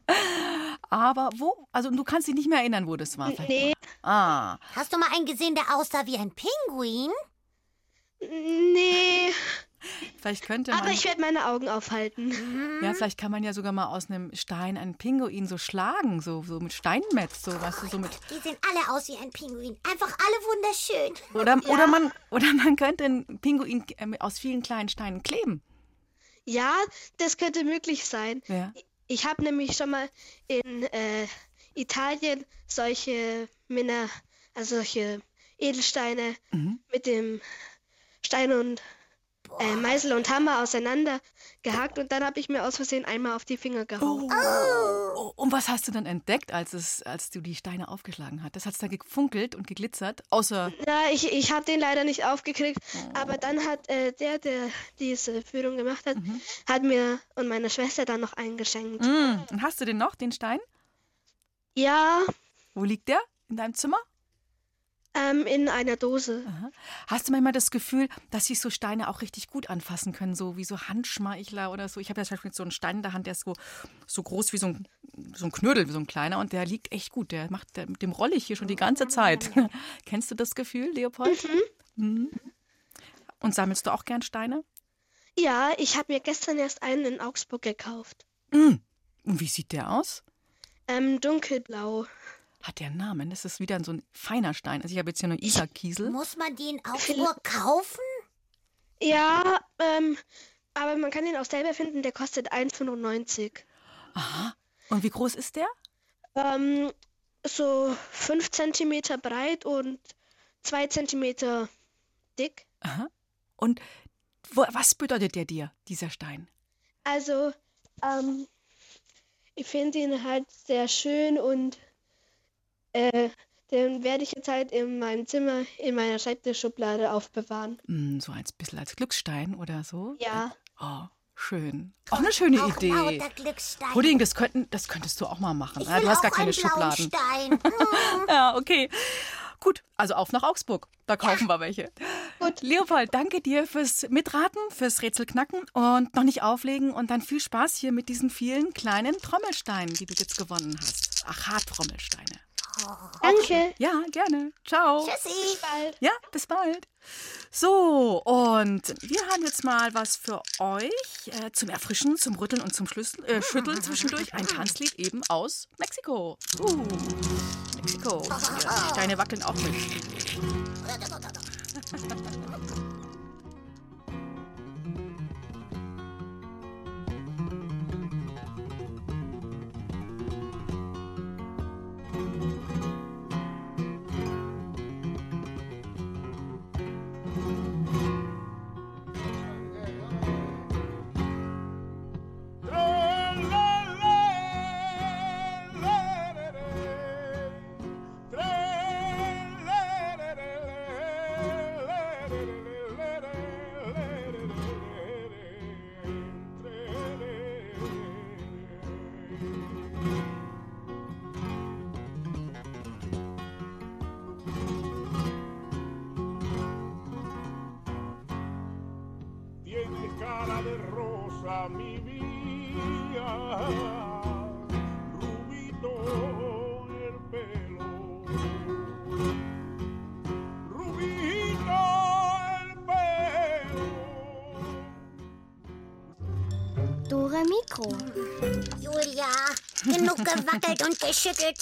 [SPEAKER 4] <laughs>
[SPEAKER 2] Aber wo? Also du kannst dich nicht mehr erinnern, wo das war. vielleicht
[SPEAKER 4] nee.
[SPEAKER 2] Ah,
[SPEAKER 3] Hast du mal einen gesehen, der aussah wie ein Pinguin?
[SPEAKER 4] nee.
[SPEAKER 2] Vielleicht könnte
[SPEAKER 4] Aber
[SPEAKER 2] man.
[SPEAKER 4] ich werde meine Augen aufhalten.
[SPEAKER 2] Ja, vielleicht kann man ja sogar mal aus einem Stein einen Pinguin so schlagen, so, so mit Steinmetz, so, weißt du, so mit.
[SPEAKER 3] Die sehen alle aus wie ein Pinguin. Einfach alle wunderschön.
[SPEAKER 2] Oder, oder, man, oder man könnte einen Pinguin äh, aus vielen kleinen Steinen kleben.
[SPEAKER 4] Ja, das könnte möglich sein.
[SPEAKER 2] Ja.
[SPEAKER 4] Ich habe nämlich schon mal in äh, Italien solche Männer, also solche Edelsteine mit dem Stein und äh, Meißel und Hammer auseinander gehackt und dann habe ich mir aus Versehen einmal auf die Finger gehauen.
[SPEAKER 2] Oh, und was hast du dann entdeckt, als, es, als du die Steine aufgeschlagen hattest? Hat es da gefunkelt und geglitzert? Außer.
[SPEAKER 4] Na, ich, ich habe den leider nicht aufgekriegt, aber dann hat äh, der, der diese Führung gemacht hat, hat mir und meiner Schwester dann noch eingeschenkt.
[SPEAKER 2] Mm, und hast du den noch, den Stein?
[SPEAKER 4] Ja,
[SPEAKER 2] Wo liegt der? In deinem Zimmer?
[SPEAKER 11] Ähm, in einer Dose.
[SPEAKER 2] Aha. Hast du manchmal das Gefühl, dass sich so Steine auch richtig gut anfassen können, so wie so Handschmeichler oder so? Ich habe ja zum Beispiel so einen Stein in der Hand, der ist so, so groß wie so ein, so ein Knödel, wie so ein kleiner und der liegt echt gut. Der macht, der, mit dem rolle ich hier schon die ganze Zeit. <laughs> Kennst du das Gefühl, Leopold? Mhm. Und sammelst du auch gern Steine?
[SPEAKER 11] Ja, ich habe mir gestern erst einen in Augsburg gekauft.
[SPEAKER 2] Mhm. Und wie sieht der aus?
[SPEAKER 11] Ähm, dunkelblau.
[SPEAKER 2] Hat der einen Namen? Das ist wieder so ein feiner Stein. Also ich habe jetzt hier nur Isar-Kiesel.
[SPEAKER 3] Muss man die in Augsburg kaufen?
[SPEAKER 11] Ja, ähm, aber man kann den auch selber finden, der kostet 1,95.
[SPEAKER 2] Aha. Und wie groß ist der?
[SPEAKER 11] Ähm, so 5 cm breit und 2 cm dick.
[SPEAKER 2] Aha. Und wo, was bedeutet der dir, dieser Stein?
[SPEAKER 11] Also, ähm, ich finde ihn halt sehr schön und äh, den werde ich jetzt halt in meinem Zimmer in meiner Schreibtischschublade aufbewahren.
[SPEAKER 2] Hm, so ein bisschen als Glücksstein oder so?
[SPEAKER 11] Ja.
[SPEAKER 2] Oh, schön. Auch eine schöne
[SPEAKER 3] auch
[SPEAKER 2] Idee. Pudding, das, könnten, das könntest du auch mal machen.
[SPEAKER 3] Ich
[SPEAKER 2] Ja,
[SPEAKER 3] will
[SPEAKER 2] du hast gar keine Schubladen.
[SPEAKER 3] Stein. <laughs> Hm.
[SPEAKER 2] Ja, okay. Gut, also auf nach Augsburg. Da kaufen wir welche. Gut. Leopold, danke dir fürs Mitraten, fürs Rätsel knacken und noch nicht auflegen und dann viel Spaß hier mit diesen vielen kleinen Trommelsteinen, die du jetzt gewonnen hast. Aha-Trommelsteine.
[SPEAKER 11] Danke.
[SPEAKER 2] Ja, gerne. Ciao.
[SPEAKER 3] Tschüssi.
[SPEAKER 11] Bald.
[SPEAKER 2] Ja, bis bald. So, und wir haben jetzt mal was für euch äh, zum Erfrischen, zum Rütteln und zum Schlüssel, äh, Schütteln <laughs> zwischendurch. Ein Tanzlied eben aus Mexiko. Uh, Mexiko. <laughs> Die Steine wackeln auch mit. <laughs>
[SPEAKER 3] gewackelt und geschüttelt.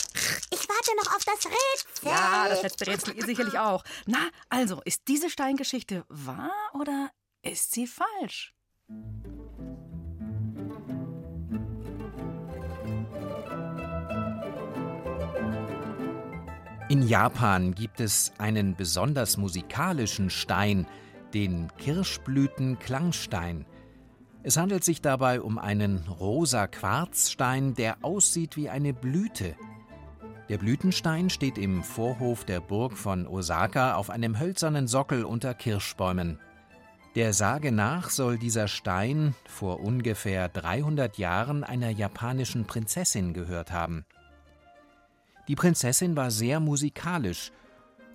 [SPEAKER 3] Ich warte noch auf das Rätsel.
[SPEAKER 2] Ja, das letzte Rätsel ihr sicherlich auch. Na, also, ist diese Steingeschichte wahr oder ist sie falsch?
[SPEAKER 9] In Japan gibt es einen besonders musikalischen Stein, den Kirschblüten-Klangstein. Es handelt sich dabei um einen rosa Quarzstein, der aussieht wie eine Blüte. Der Blütenstein steht im Vorhof der Burg von Osaka auf einem hölzernen Sockel unter Kirschbäumen. Der Sage nach soll dieser Stein vor ungefähr 300 Jahren einer japanischen Prinzessin gehört haben. Die Prinzessin war sehr musikalisch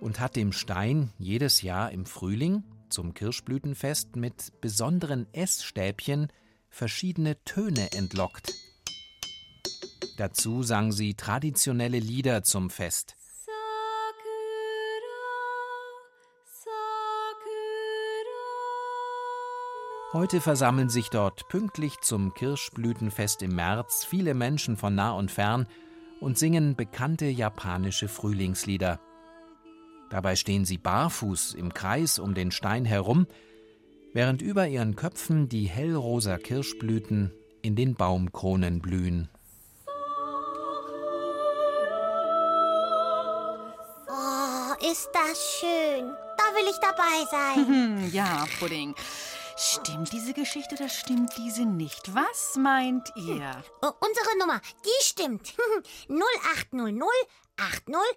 [SPEAKER 9] und hat dem Stein jedes Jahr im Frühling zum Kirschblütenfest mit besonderen Essstäbchen verschiedene Töne entlockt. Dazu sang sie traditionelle Lieder zum Fest. Heute versammeln sich dort pünktlich zum Kirschblütenfest im März viele Menschen von nah und fern und singen bekannte japanische Frühlingslieder. Dabei stehen sie barfuß im Kreis um den Stein herum, während über ihren Köpfen die hellrosa Kirschblüten in den Baumkronen blühen.
[SPEAKER 3] Oh, ist das schön. Da will ich dabei sein.
[SPEAKER 2] Hm, <laughs> ja, Pudding. Stimmt diese Geschichte oder stimmt diese nicht? Was meint ihr?
[SPEAKER 3] Oh, unsere Nummer, die stimmt. <laughs> 0800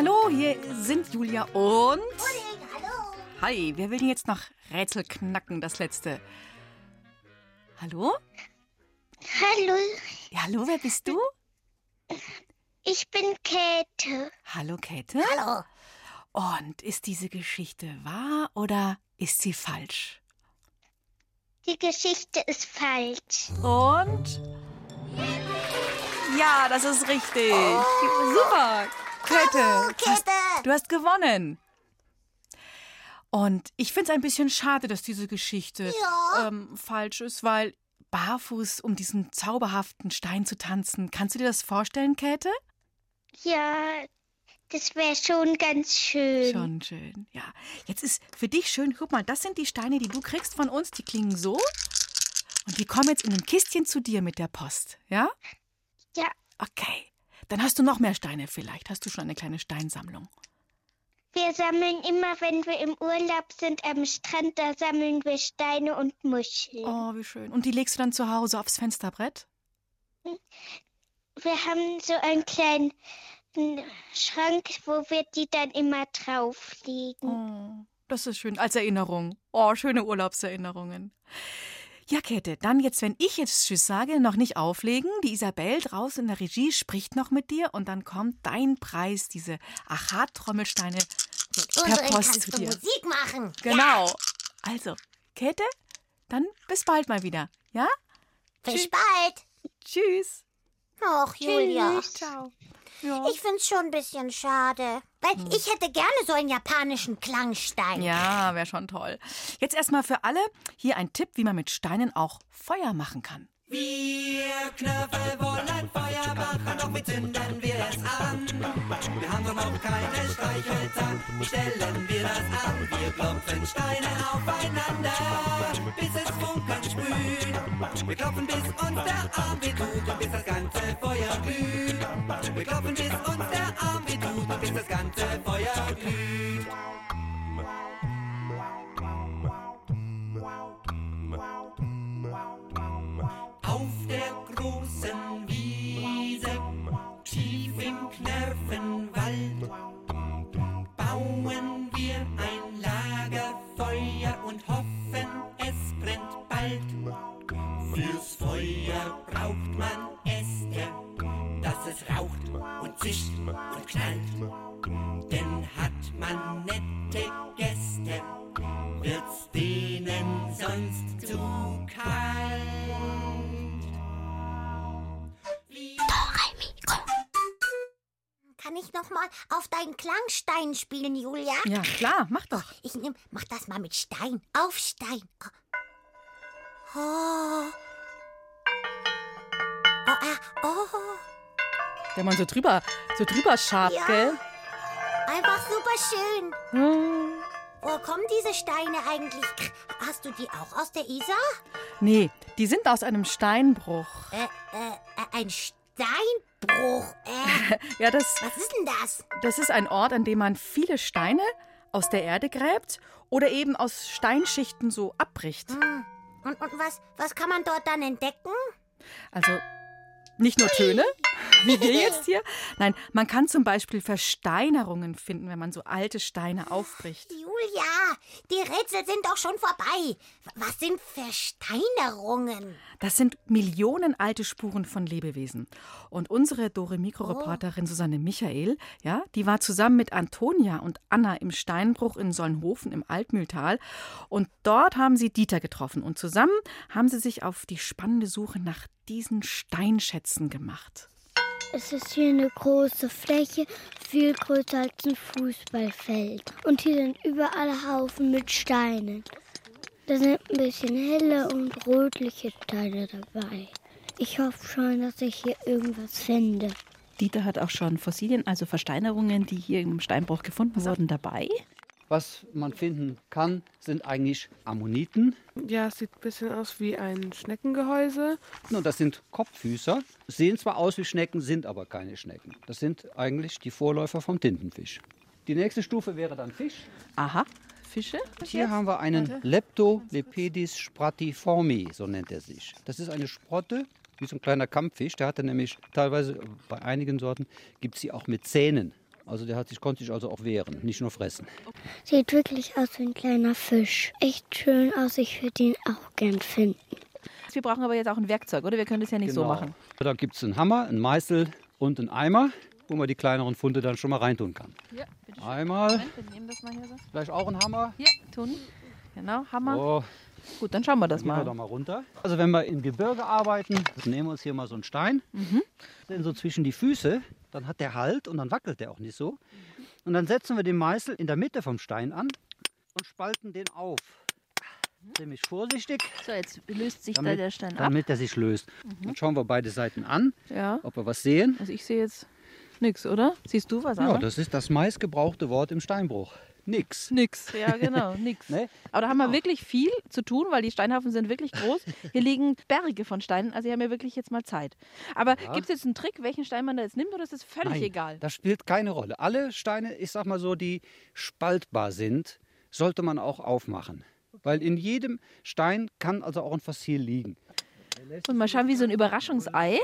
[SPEAKER 2] hallo, hier sind Julia und... Hi, wer will denn jetzt noch Rätsel knacken, das letzte? Hallo?
[SPEAKER 12] Hallo,
[SPEAKER 2] Ja, hallo, wer bist du?
[SPEAKER 12] ich bin Käthe.
[SPEAKER 2] Hallo, Käthe.
[SPEAKER 3] Hallo.
[SPEAKER 2] Und ist diese Geschichte wahr oder ist sie falsch?
[SPEAKER 12] Die Geschichte ist falsch.
[SPEAKER 2] Und? Ja, das ist richtig. Super. Käthe, du hast,
[SPEAKER 3] Käthe.
[SPEAKER 2] du hast gewonnen. Und ich finde es ein bisschen schade, dass diese Geschichte
[SPEAKER 3] Ja.
[SPEAKER 2] ähm, falsch ist, weil barfuß um diesen zauberhaften Stein zu tanzen, kannst du dir das vorstellen, Käthe?
[SPEAKER 12] Ja, das wäre schon ganz schön.
[SPEAKER 2] Schon schön, ja. Jetzt ist für dich schön, guck mal, das sind die Steine, die du kriegst von uns, die klingen so. Und die kommen jetzt in einem Kistchen zu dir mit der Post, ja?
[SPEAKER 12] Ja.
[SPEAKER 2] Okay. Dann hast du noch mehr Steine vielleicht. Hast du schon eine kleine Steinsammlung?
[SPEAKER 12] Wir sammeln immer, wenn wir im Urlaub sind am Strand, da sammeln wir Steine und Muscheln.
[SPEAKER 2] Oh, wie schön. Und die legst du dann zu Hause aufs Fensterbrett?
[SPEAKER 12] Wir haben so einen kleinen Schrank, wo wir die dann immer drauflegen.
[SPEAKER 2] Oh, das ist schön. Als Erinnerung. Oh, schöne Urlaubserinnerungen. Ja, Käthe, dann jetzt, wenn ich jetzt Tschüss sage, noch nicht auflegen. Die Isabel draußen in der Regie spricht noch mit dir und dann kommt dein Preis, diese Achat-Trommelsteine per
[SPEAKER 3] Unseren
[SPEAKER 2] Post zu dir.
[SPEAKER 3] Musik machen.
[SPEAKER 2] Genau. Also, Käthe, dann bis bald mal wieder. Ja?
[SPEAKER 3] Bis bald.
[SPEAKER 2] Tschüss.
[SPEAKER 3] Och, Julia.
[SPEAKER 2] Ciao.
[SPEAKER 3] Ich find's schon ein bisschen schade. Weil ich hätte gerne so einen japanischen Klangstein.
[SPEAKER 2] Ja, wäre schon toll. Jetzt erstmal für alle hier ein Tipp, wie man mit Steinen auch Feuer machen kann.
[SPEAKER 13] Wir Knöpfe wollen Feuer machen, doch wie zünden wir es an? Wir haben doch noch keine Streichhölzer, stellen wir das an? Wir klopfen Steine aufeinander, bis es Funken sprüht. Wir klopfen, bis uns der Arm wehtut und bis das ganze Feuer glüht. Wir klopfen, bis uns der Arm wehtut und bis das ganze Feuer glüht. Knörfenwald, bauen wir ein Lagerfeuer und hoffen, es brennt bald. Fürs Feuer braucht man Äste, dass es raucht und zischt und knallt. Denn hat man nette Gäste, wird's denen sonst zu kalt.
[SPEAKER 3] Kann ich noch mal auf deinen Klangstein spielen, Julia?
[SPEAKER 2] Ja, klar, mach doch.
[SPEAKER 3] Ich nehm, mach das mal mit Stein. Auf Stein. Oh. Oh, ah, oh.
[SPEAKER 2] Wenn man so drüber, so drüber schabt,
[SPEAKER 3] Ja.
[SPEAKER 2] gell?
[SPEAKER 3] Einfach super schön.
[SPEAKER 2] Hm.
[SPEAKER 3] Wo kommen diese Steine eigentlich? Hast du die auch aus der Isar?
[SPEAKER 2] Nee, die sind aus einem Steinbruch.
[SPEAKER 3] Äh, äh, äh, ein Steinbruch. Äh, <laughs>
[SPEAKER 2] Ja, das,
[SPEAKER 3] was ist denn das?
[SPEAKER 2] das ist ein Ort, an dem man viele Steine aus der Erde gräbt oder eben aus Steinschichten so abbricht.
[SPEAKER 3] Hm. Und, und was, was kann man dort dann entdecken?
[SPEAKER 2] Also nicht nur Töne, <laughs> wie wir jetzt hier. Nein, man kann zum Beispiel Versteinerungen finden, wenn man so alte Steine aufbricht.
[SPEAKER 3] Julia, die Rätsel sind doch schon vorbei. Was sind Versteinerungen?
[SPEAKER 2] Das sind Millionen alte Spuren von Lebewesen. Und unsere Dore Mikro-Reporterin Susanne Michael, ja, die war zusammen mit Antonia und Anna im Steinbruch in Solnhofen im Altmühltal. Und dort haben sie Dieter getroffen. Und zusammen haben sie sich auf die spannende Suche nach diesen Steinschätzen gemacht.
[SPEAKER 10] Es ist hier eine große Fläche, viel größer als ein Fußballfeld. Und hier sind überall Haufen mit Steinen. Da sind ein bisschen helle und rötliche Steine dabei. Ich hoffe schon, dass ich hier irgendwas finde.
[SPEAKER 14] Dieter hat auch schon Fossilien, also Versteinerungen, die hier im Steinbruch gefunden wurden, dabei.
[SPEAKER 15] Was man finden kann, sind eigentlich Ammoniten.
[SPEAKER 16] Ja, es sieht ein bisschen aus wie ein Schneckengehäuse.
[SPEAKER 15] Und das sind Kopffüßer. Sehen zwar aus wie Schnecken, sind aber keine Schnecken. Das sind eigentlich die Vorläufer vom Tintenfisch. Die nächste Stufe wäre dann Fisch.
[SPEAKER 14] Aha, Fische.
[SPEAKER 15] Hier haben wir einen
[SPEAKER 14] Warte.
[SPEAKER 15] Leptolepidis spratiforme, so nennt er sich. Das ist eine Sprotte, wie so ein kleiner Kampffisch. Der hatte nämlich teilweise, bei einigen Sorten, gibt es sie auch mit Zähnen. Also der hat sich, konnte sich also auch wehren, nicht nur fressen.
[SPEAKER 10] Sieht wirklich aus wie ein kleiner Fisch. Echt schön aus, ich würde ihn auch gern finden.
[SPEAKER 14] Wir brauchen aber jetzt auch ein Werkzeug, oder? Wir können das ja nicht so
[SPEAKER 15] Genau.
[SPEAKER 14] machen.
[SPEAKER 15] Da gibt es einen Hammer, einen Meißel und einen Eimer, wo man die kleineren Funde dann schon mal reintun kann.
[SPEAKER 14] Ja, bitte schön.
[SPEAKER 15] Einmal.
[SPEAKER 14] Moment, wir nehmen das mal hier so.
[SPEAKER 15] Vielleicht auch ein Hammer.
[SPEAKER 14] Hier, tun. Genau, Hammer.
[SPEAKER 15] So,
[SPEAKER 14] Gut, dann schauen wir das
[SPEAKER 15] gehen wir
[SPEAKER 14] mal.
[SPEAKER 15] doch mal runter. Also wenn wir im Gebirge arbeiten, dann nehmen wir uns hier mal so einen Stein,
[SPEAKER 14] Mhm.
[SPEAKER 15] den so zwischen die Füße, dann hat der Halt und dann wackelt der auch nicht so. Und dann setzen wir den Meißel in der Mitte vom Stein an und spalten den auf. Ziemlich vorsichtig,
[SPEAKER 14] So, jetzt löst sich da
[SPEAKER 15] damit,
[SPEAKER 14] der Stein ab.
[SPEAKER 15] damit er sich löst.
[SPEAKER 14] Mhm.
[SPEAKER 15] Dann schauen wir beide Seiten an,
[SPEAKER 14] Ja.
[SPEAKER 15] ob wir was sehen.
[SPEAKER 14] Also ich sehe jetzt nichts, oder? Siehst du was
[SPEAKER 15] Ja,
[SPEAKER 14] Anna?
[SPEAKER 15] das ist das meistgebrauchte Wort im Steinbruch. Nix.
[SPEAKER 14] Nix, ja genau, nix. <laughs>
[SPEAKER 15] Ne?
[SPEAKER 14] Aber da haben wir wirklich viel zu tun, weil die Steinhaufen sind wirklich groß. Hier liegen Berge von Steinen, also wir haben ja wirklich jetzt mal Zeit. Aber
[SPEAKER 15] Ja.
[SPEAKER 14] gibt es jetzt einen Trick, welchen Stein man da jetzt nimmt oder ist das völlig
[SPEAKER 15] Nein,
[SPEAKER 14] egal?
[SPEAKER 15] Das spielt keine Rolle. Alle Steine, ich sag mal so, die spaltbar sind, sollte man auch aufmachen. Weil in jedem Stein kann also auch ein Fossil liegen.
[SPEAKER 14] Und mal schauen, wie so ein Überraschungsei.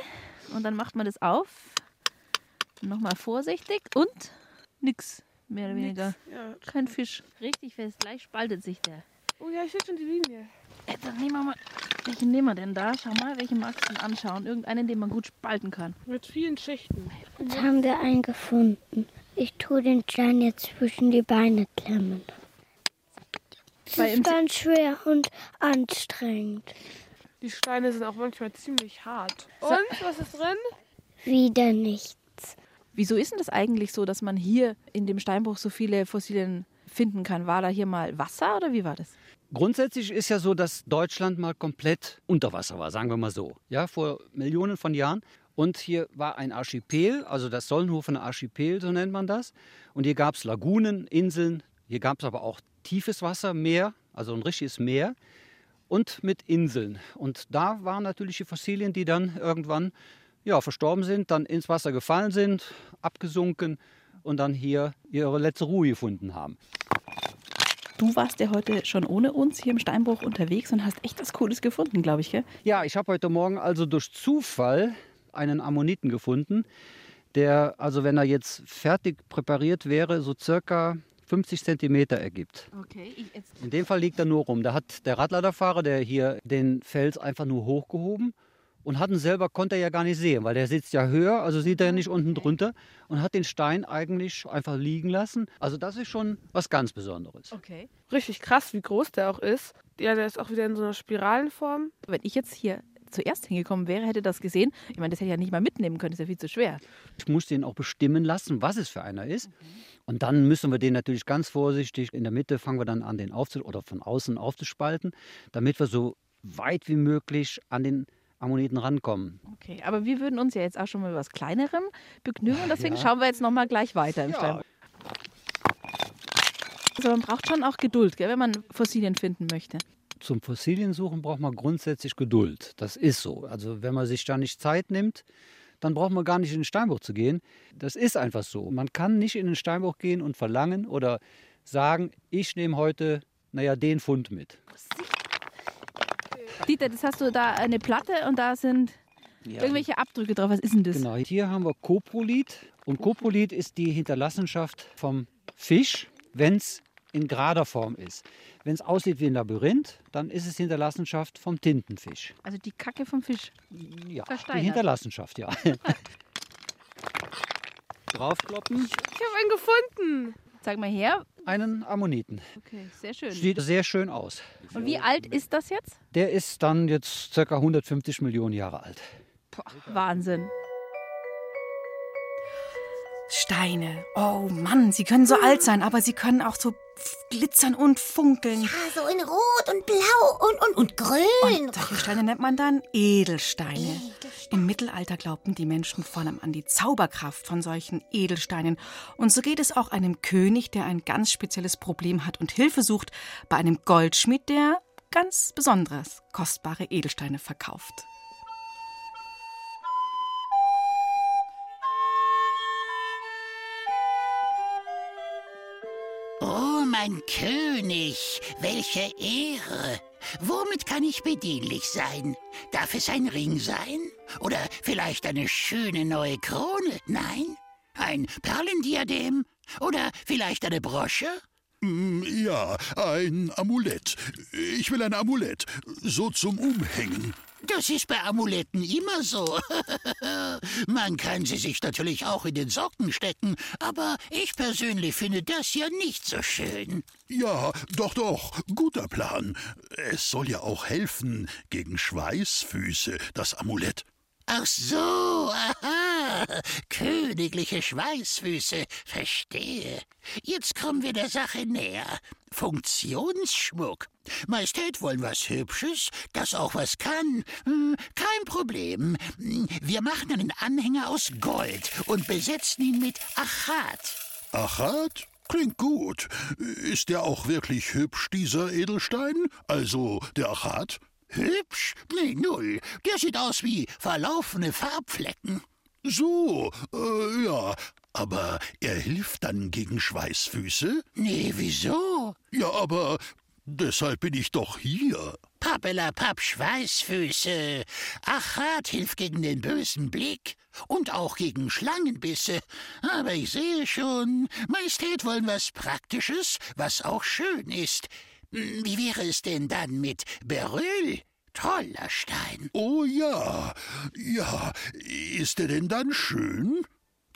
[SPEAKER 14] Und dann macht man das auf. Nochmal vorsichtig und nix, mehr oder weniger.
[SPEAKER 16] Ja.
[SPEAKER 14] Kein Fisch. Richtig fest, gleich spaltet sich der.
[SPEAKER 16] Oh ja, ich sehe schon die Linie.
[SPEAKER 14] Äh, Dann nehmen wir mal. Welchen nehmen wir denn da? Schau mal, welchen magst du denn anschauen? Irgendeinen, den man gut spalten kann.
[SPEAKER 16] Mit vielen Schichten.
[SPEAKER 10] Jetzt haben wir einen gefunden. Ich tue den Stein jetzt zwischen die Beine klemmen. Das
[SPEAKER 14] Bei
[SPEAKER 10] ist ganz schwer und anstrengend.
[SPEAKER 16] Die Steine sind auch manchmal ziemlich hart.
[SPEAKER 14] So-
[SPEAKER 16] Und, was ist drin?
[SPEAKER 10] Wieder nichts.
[SPEAKER 14] Wieso ist denn das eigentlich so, dass man hier in dem Steinbruch so viele Fossilien finden kann? War da hier mal Wasser oder wie war das?
[SPEAKER 15] Grundsätzlich ist ja so, dass Deutschland mal komplett unter Wasser war, sagen wir mal so. Ja, vor Millionen von Jahren. Und hier war ein Archipel, also das Sollenhofer Archipel, so nennt man das. Und hier gab es Lagunen, Inseln, hier gab es aber auch tiefes Wasser, Meer, also ein richtiges Meer. Und mit Inseln. Und da waren natürlich die Fossilien, die dann irgendwann ja, verstorben sind, dann ins Wasser gefallen sind, abgesunken und dann hier ihre letzte Ruhe gefunden haben.
[SPEAKER 14] Du warst ja heute schon ohne uns hier im Steinbruch unterwegs und hast echt was Cooles gefunden, glaube ich, gell?
[SPEAKER 15] Ja, ich habe heute Morgen also durch Zufall einen Ammoniten gefunden, der, also wenn er jetzt fertig präpariert wäre, so circa 50 Zentimeter ergibt.
[SPEAKER 14] Okay.
[SPEAKER 15] In dem Fall liegt er nur rum. Da hat der Radladerfahrer, der hier den Fels einfach nur hochgehoben und hat ihn selber, konnte er ja gar nicht sehen, weil der sitzt ja höher, also sieht er nicht unten drunter und hat den Stein eigentlich einfach liegen lassen. Also das ist schon was ganz Besonderes.
[SPEAKER 14] Okay.
[SPEAKER 16] Richtig krass, wie groß der auch ist. Ja, der ist auch wieder in so einer Spiralenform.
[SPEAKER 14] Wenn ich jetzt hier zuerst hingekommen wäre, hätte das gesehen. Ich meine, das hätte ich ja nicht mal mitnehmen können, das ist ja viel zu schwer.
[SPEAKER 15] Ich muss den auch bestimmen lassen, was es für einer ist. Und dann müssen wir den natürlich ganz vorsichtig, in der Mitte fangen wir dann an, den aufzu oder von außen aufzuspalten, damit wir so weit wie möglich an den Ammoniten rankommen.
[SPEAKER 14] Okay, aber wir würden uns ja jetzt auch schon mal was Kleinerem begnügen und deswegen
[SPEAKER 15] Ja.
[SPEAKER 14] schauen wir jetzt noch mal gleich weiter im
[SPEAKER 15] Ja.
[SPEAKER 14] Steinbruch. Also man braucht schon auch Geduld, gell, wenn man Fossilien finden möchte.
[SPEAKER 15] Zum Fossiliensuchen braucht man grundsätzlich Geduld. Das ist so. Also wenn man sich da nicht Zeit nimmt, dann braucht man gar nicht in den Steinbruch zu gehen. Das ist einfach so. Man kann nicht in den Steinbruch gehen und verlangen oder sagen, ich nehme heute, naja, den Fund mit.
[SPEAKER 14] Dieter, das hast du da eine Platte und da sind
[SPEAKER 15] Ja.
[SPEAKER 14] irgendwelche Abdrücke drauf. Was ist denn das?
[SPEAKER 15] Genau, hier haben wir Coprolit. Und Coprolit ist die Hinterlassenschaft vom Fisch, wenn es in gerader Form ist. Wenn es aussieht wie ein Labyrinth, dann ist es Hinterlassenschaft vom Tintenfisch.
[SPEAKER 14] Also die Kacke vom Fisch.
[SPEAKER 15] Ja, die
[SPEAKER 14] Versteinert.
[SPEAKER 15] Hinterlassenschaft, ja. <laughs> Draufkloppen,
[SPEAKER 16] Ich habe einen gefunden.
[SPEAKER 14] Zeig mal her.
[SPEAKER 15] Einen Ammoniten.
[SPEAKER 14] Okay, sehr schön.
[SPEAKER 15] Sieht sehr schön aus.
[SPEAKER 14] Und wie alt ist das jetzt?
[SPEAKER 15] Der ist dann jetzt ca. 150 Millionen Jahre alt.
[SPEAKER 14] Wahnsinn.
[SPEAKER 2] Steine. Oh Mann, sie können so alt sein, aber sie können auch so glitzern und funkeln.
[SPEAKER 3] Ja, so in Rot und Blau und, und, und Grün.
[SPEAKER 2] Und solche Steine nennt man dann Edelsteine. Im Mittelalter glaubten die Menschen vor allem an die Zauberkraft von solchen Edelsteinen. Und so geht es auch einem König, der ein ganz spezielles Problem hat und Hilfe sucht bei einem Goldschmied, der ganz besonderes kostbare Edelsteine verkauft.
[SPEAKER 17] Mein König, welche Ehre. Womit kann ich bedienlich sein? Darf es ein Ring sein? Oder vielleicht eine schöne neue Krone? Nein? Ein Perlendiadem? Oder vielleicht eine Brosche?
[SPEAKER 18] Mm, Ja, ein Amulett. Ich will ein Amulett. So zum Umhängen.
[SPEAKER 17] Das ist bei Amuletten immer so. <laughs> Man kann sie sich natürlich auch in den Socken stecken, aber ich persönlich finde das ja nicht so schön.
[SPEAKER 18] Ja, doch, doch. Guter Plan. Es soll ja auch helfen gegen Schweißfüße, das Amulett.
[SPEAKER 17] Ach so, aha. Königliche Schweißfüße, verstehe. Jetzt kommen wir der Sache näher. Funktionsschmuck. Majestät wollen was Hübsches, das auch was kann. Hm, Kein Problem. Wir machen einen Anhänger aus Gold und besetzen ihn mit Achat.
[SPEAKER 18] Achat? Klingt gut. Ist der auch wirklich hübsch, dieser Edelstein? Also der Achat?
[SPEAKER 17] Hübsch? Nee, null. Der sieht aus wie verlaufene Farbflecken.
[SPEAKER 18] So, äh, ja. Aber er hilft dann gegen Schweißfüße?
[SPEAKER 17] Nee, wieso?
[SPEAKER 18] Ja, aber deshalb bin ich doch hier.
[SPEAKER 17] Pappelapapp Schweißfüße. Achat hilft gegen den bösen Blick und auch gegen Schlangenbisse. Aber ich sehe schon, Majestät wollen was Praktisches, was auch schön ist. Hm, Wie wäre es denn dann mit Beryl? Toller Stein.
[SPEAKER 18] Oh ja, ja. Ist er denn dann schön?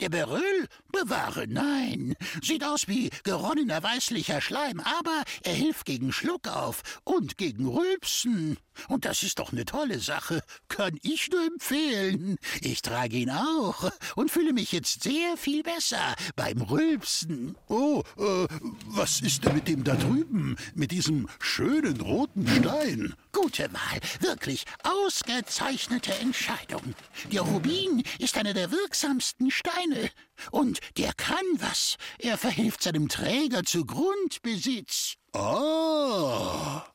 [SPEAKER 17] Der Beryl? Bewahre, nein. Sieht aus wie geronnener weißlicher Schleim, aber er hilft gegen Schluckauf und gegen Rülpsen. Und das ist doch eine tolle Sache. Kann ich nur empfehlen. Ich trage ihn auch und fühle mich jetzt sehr viel besser beim Rülpsen.
[SPEAKER 18] Oh, äh, was ist denn mit dem da drüben? Mit diesem schönen roten Stein?
[SPEAKER 17] Gute Wahl, wirklich ausgezeichnete Entscheidung. Der Rubin ist einer der wirksamsten Steine. Und der kann was. Er verhilft seinem Träger zu Grundbesitz.
[SPEAKER 18] Ah.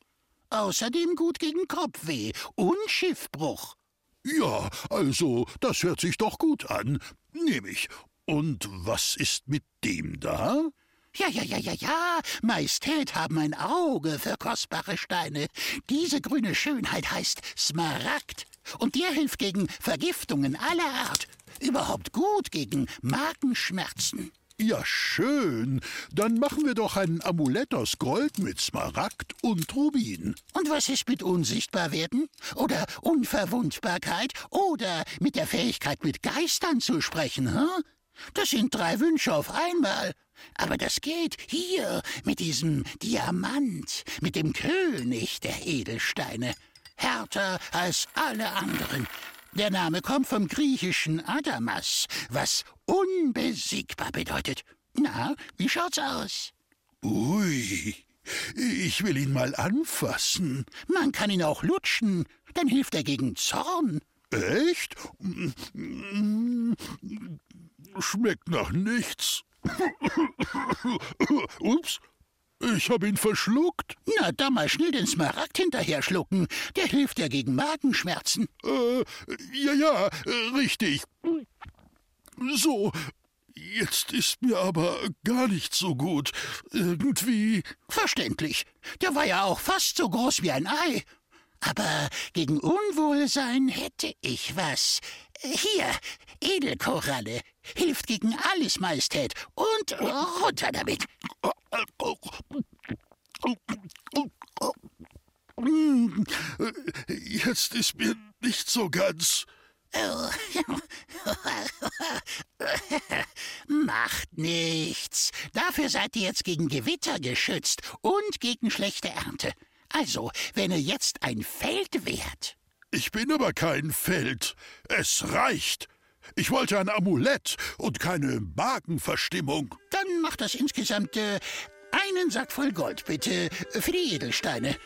[SPEAKER 17] Außerdem gut gegen Kopfweh und Schiffbruch.
[SPEAKER 18] Ja, also, das hört sich doch gut an. Nehme ich. Und was ist mit dem da?
[SPEAKER 17] Ja, ja, ja, ja, ja. Majestät haben ein Auge für kostbare Steine. Diese grüne Schönheit heißt Smaragd. Und der hilft gegen Vergiftungen aller Art. Überhaupt gut gegen Magenschmerzen.
[SPEAKER 18] Ja, schön. Dann machen wir doch ein Amulett aus Gold mit Smaragd und Rubin.
[SPEAKER 17] Und was ist mit Unsichtbarwerden? Oder Unverwundbarkeit? Oder mit der Fähigkeit, mit Geistern zu sprechen, hm? Das sind drei Wünsche auf einmal. Aber das geht hier mit diesem Diamant, mit dem König der Edelsteine. Härter als alle anderen. Der Name kommt vom griechischen Adamas, was unbesiegbar bedeutet. Na, wie schaut's aus?
[SPEAKER 18] Ui, ich will ihn mal anfassen.
[SPEAKER 17] Man kann ihn auch lutschen, dann hilft er gegen Zorn.
[SPEAKER 18] Echt? Schmeckt nach nichts. <coughs> Ups, ich habe ihn verschluckt.
[SPEAKER 17] Na, da mal schnell den Smaragd hinterher schlucken. Der hilft ja gegen Magenschmerzen.
[SPEAKER 18] Äh, ja, ja, richtig. So, jetzt ist mir aber gar nicht so gut. Irgendwie.
[SPEAKER 17] Verständlich. Der war ja auch fast so groß wie ein Ei. Aber gegen Unwohlsein hätte ich was. Hier, Edelkoralle. Hilft gegen alles, Majestät. Und runter damit.
[SPEAKER 18] Jetzt ist mir nicht so ganz.
[SPEAKER 17] Macht nichts. Dafür seid ihr jetzt gegen Gewitter geschützt und gegen schlechte Ernte. Also, wenn ihr jetzt ein Feld wärt.
[SPEAKER 18] Ich bin aber kein Feld. Es reicht. Ich wollte ein Amulett und keine Magenverstimmung.
[SPEAKER 17] Dann macht das insgesamt äh, einen Sack voll Gold, bitte, für die Edelsteine.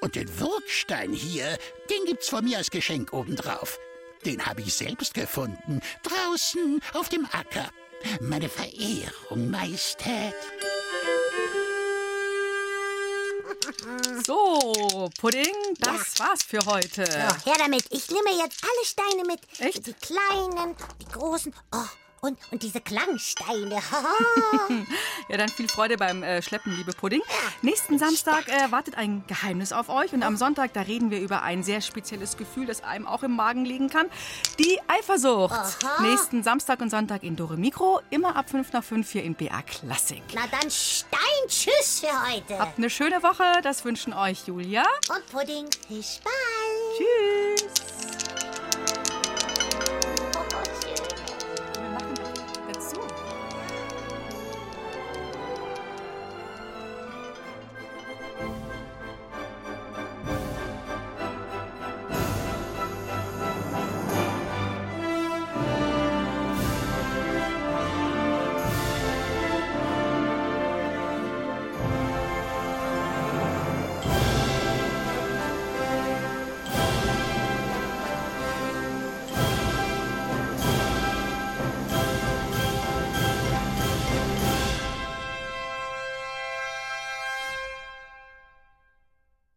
[SPEAKER 17] Und den Wirkstein hier, den gibt's von mir als Geschenk obendrauf. Den habe ich selbst gefunden, draußen auf dem Acker. Meine Verehrung, Majestät.
[SPEAKER 2] So, Pudding, das war's für heute.
[SPEAKER 3] So, her damit. Ich nehme jetzt alle Steine mit.
[SPEAKER 2] Echt?
[SPEAKER 3] Die kleinen, die großen. Oh, Und, und diese Klangsteine. <laughs>
[SPEAKER 2] Ja, dann viel Freude beim äh, Schleppen, liebe Pudding. Nächsten Samstag äh, wartet ein Geheimnis auf euch. Und am Sonntag, da reden wir über ein sehr spezielles Gefühl, das einem auch im Magen liegen kann. Die Eifersucht.
[SPEAKER 3] Aha.
[SPEAKER 2] Nächsten Samstag und Sonntag in Dore Mikro. Immer ab 5 nach 5 hier in BA Klassik.
[SPEAKER 3] Na dann Stein, tschüss für heute.
[SPEAKER 2] Habt eine schöne Woche. Das wünschen euch Julia.
[SPEAKER 3] Und Pudding, bis bald.
[SPEAKER 2] Tschüss.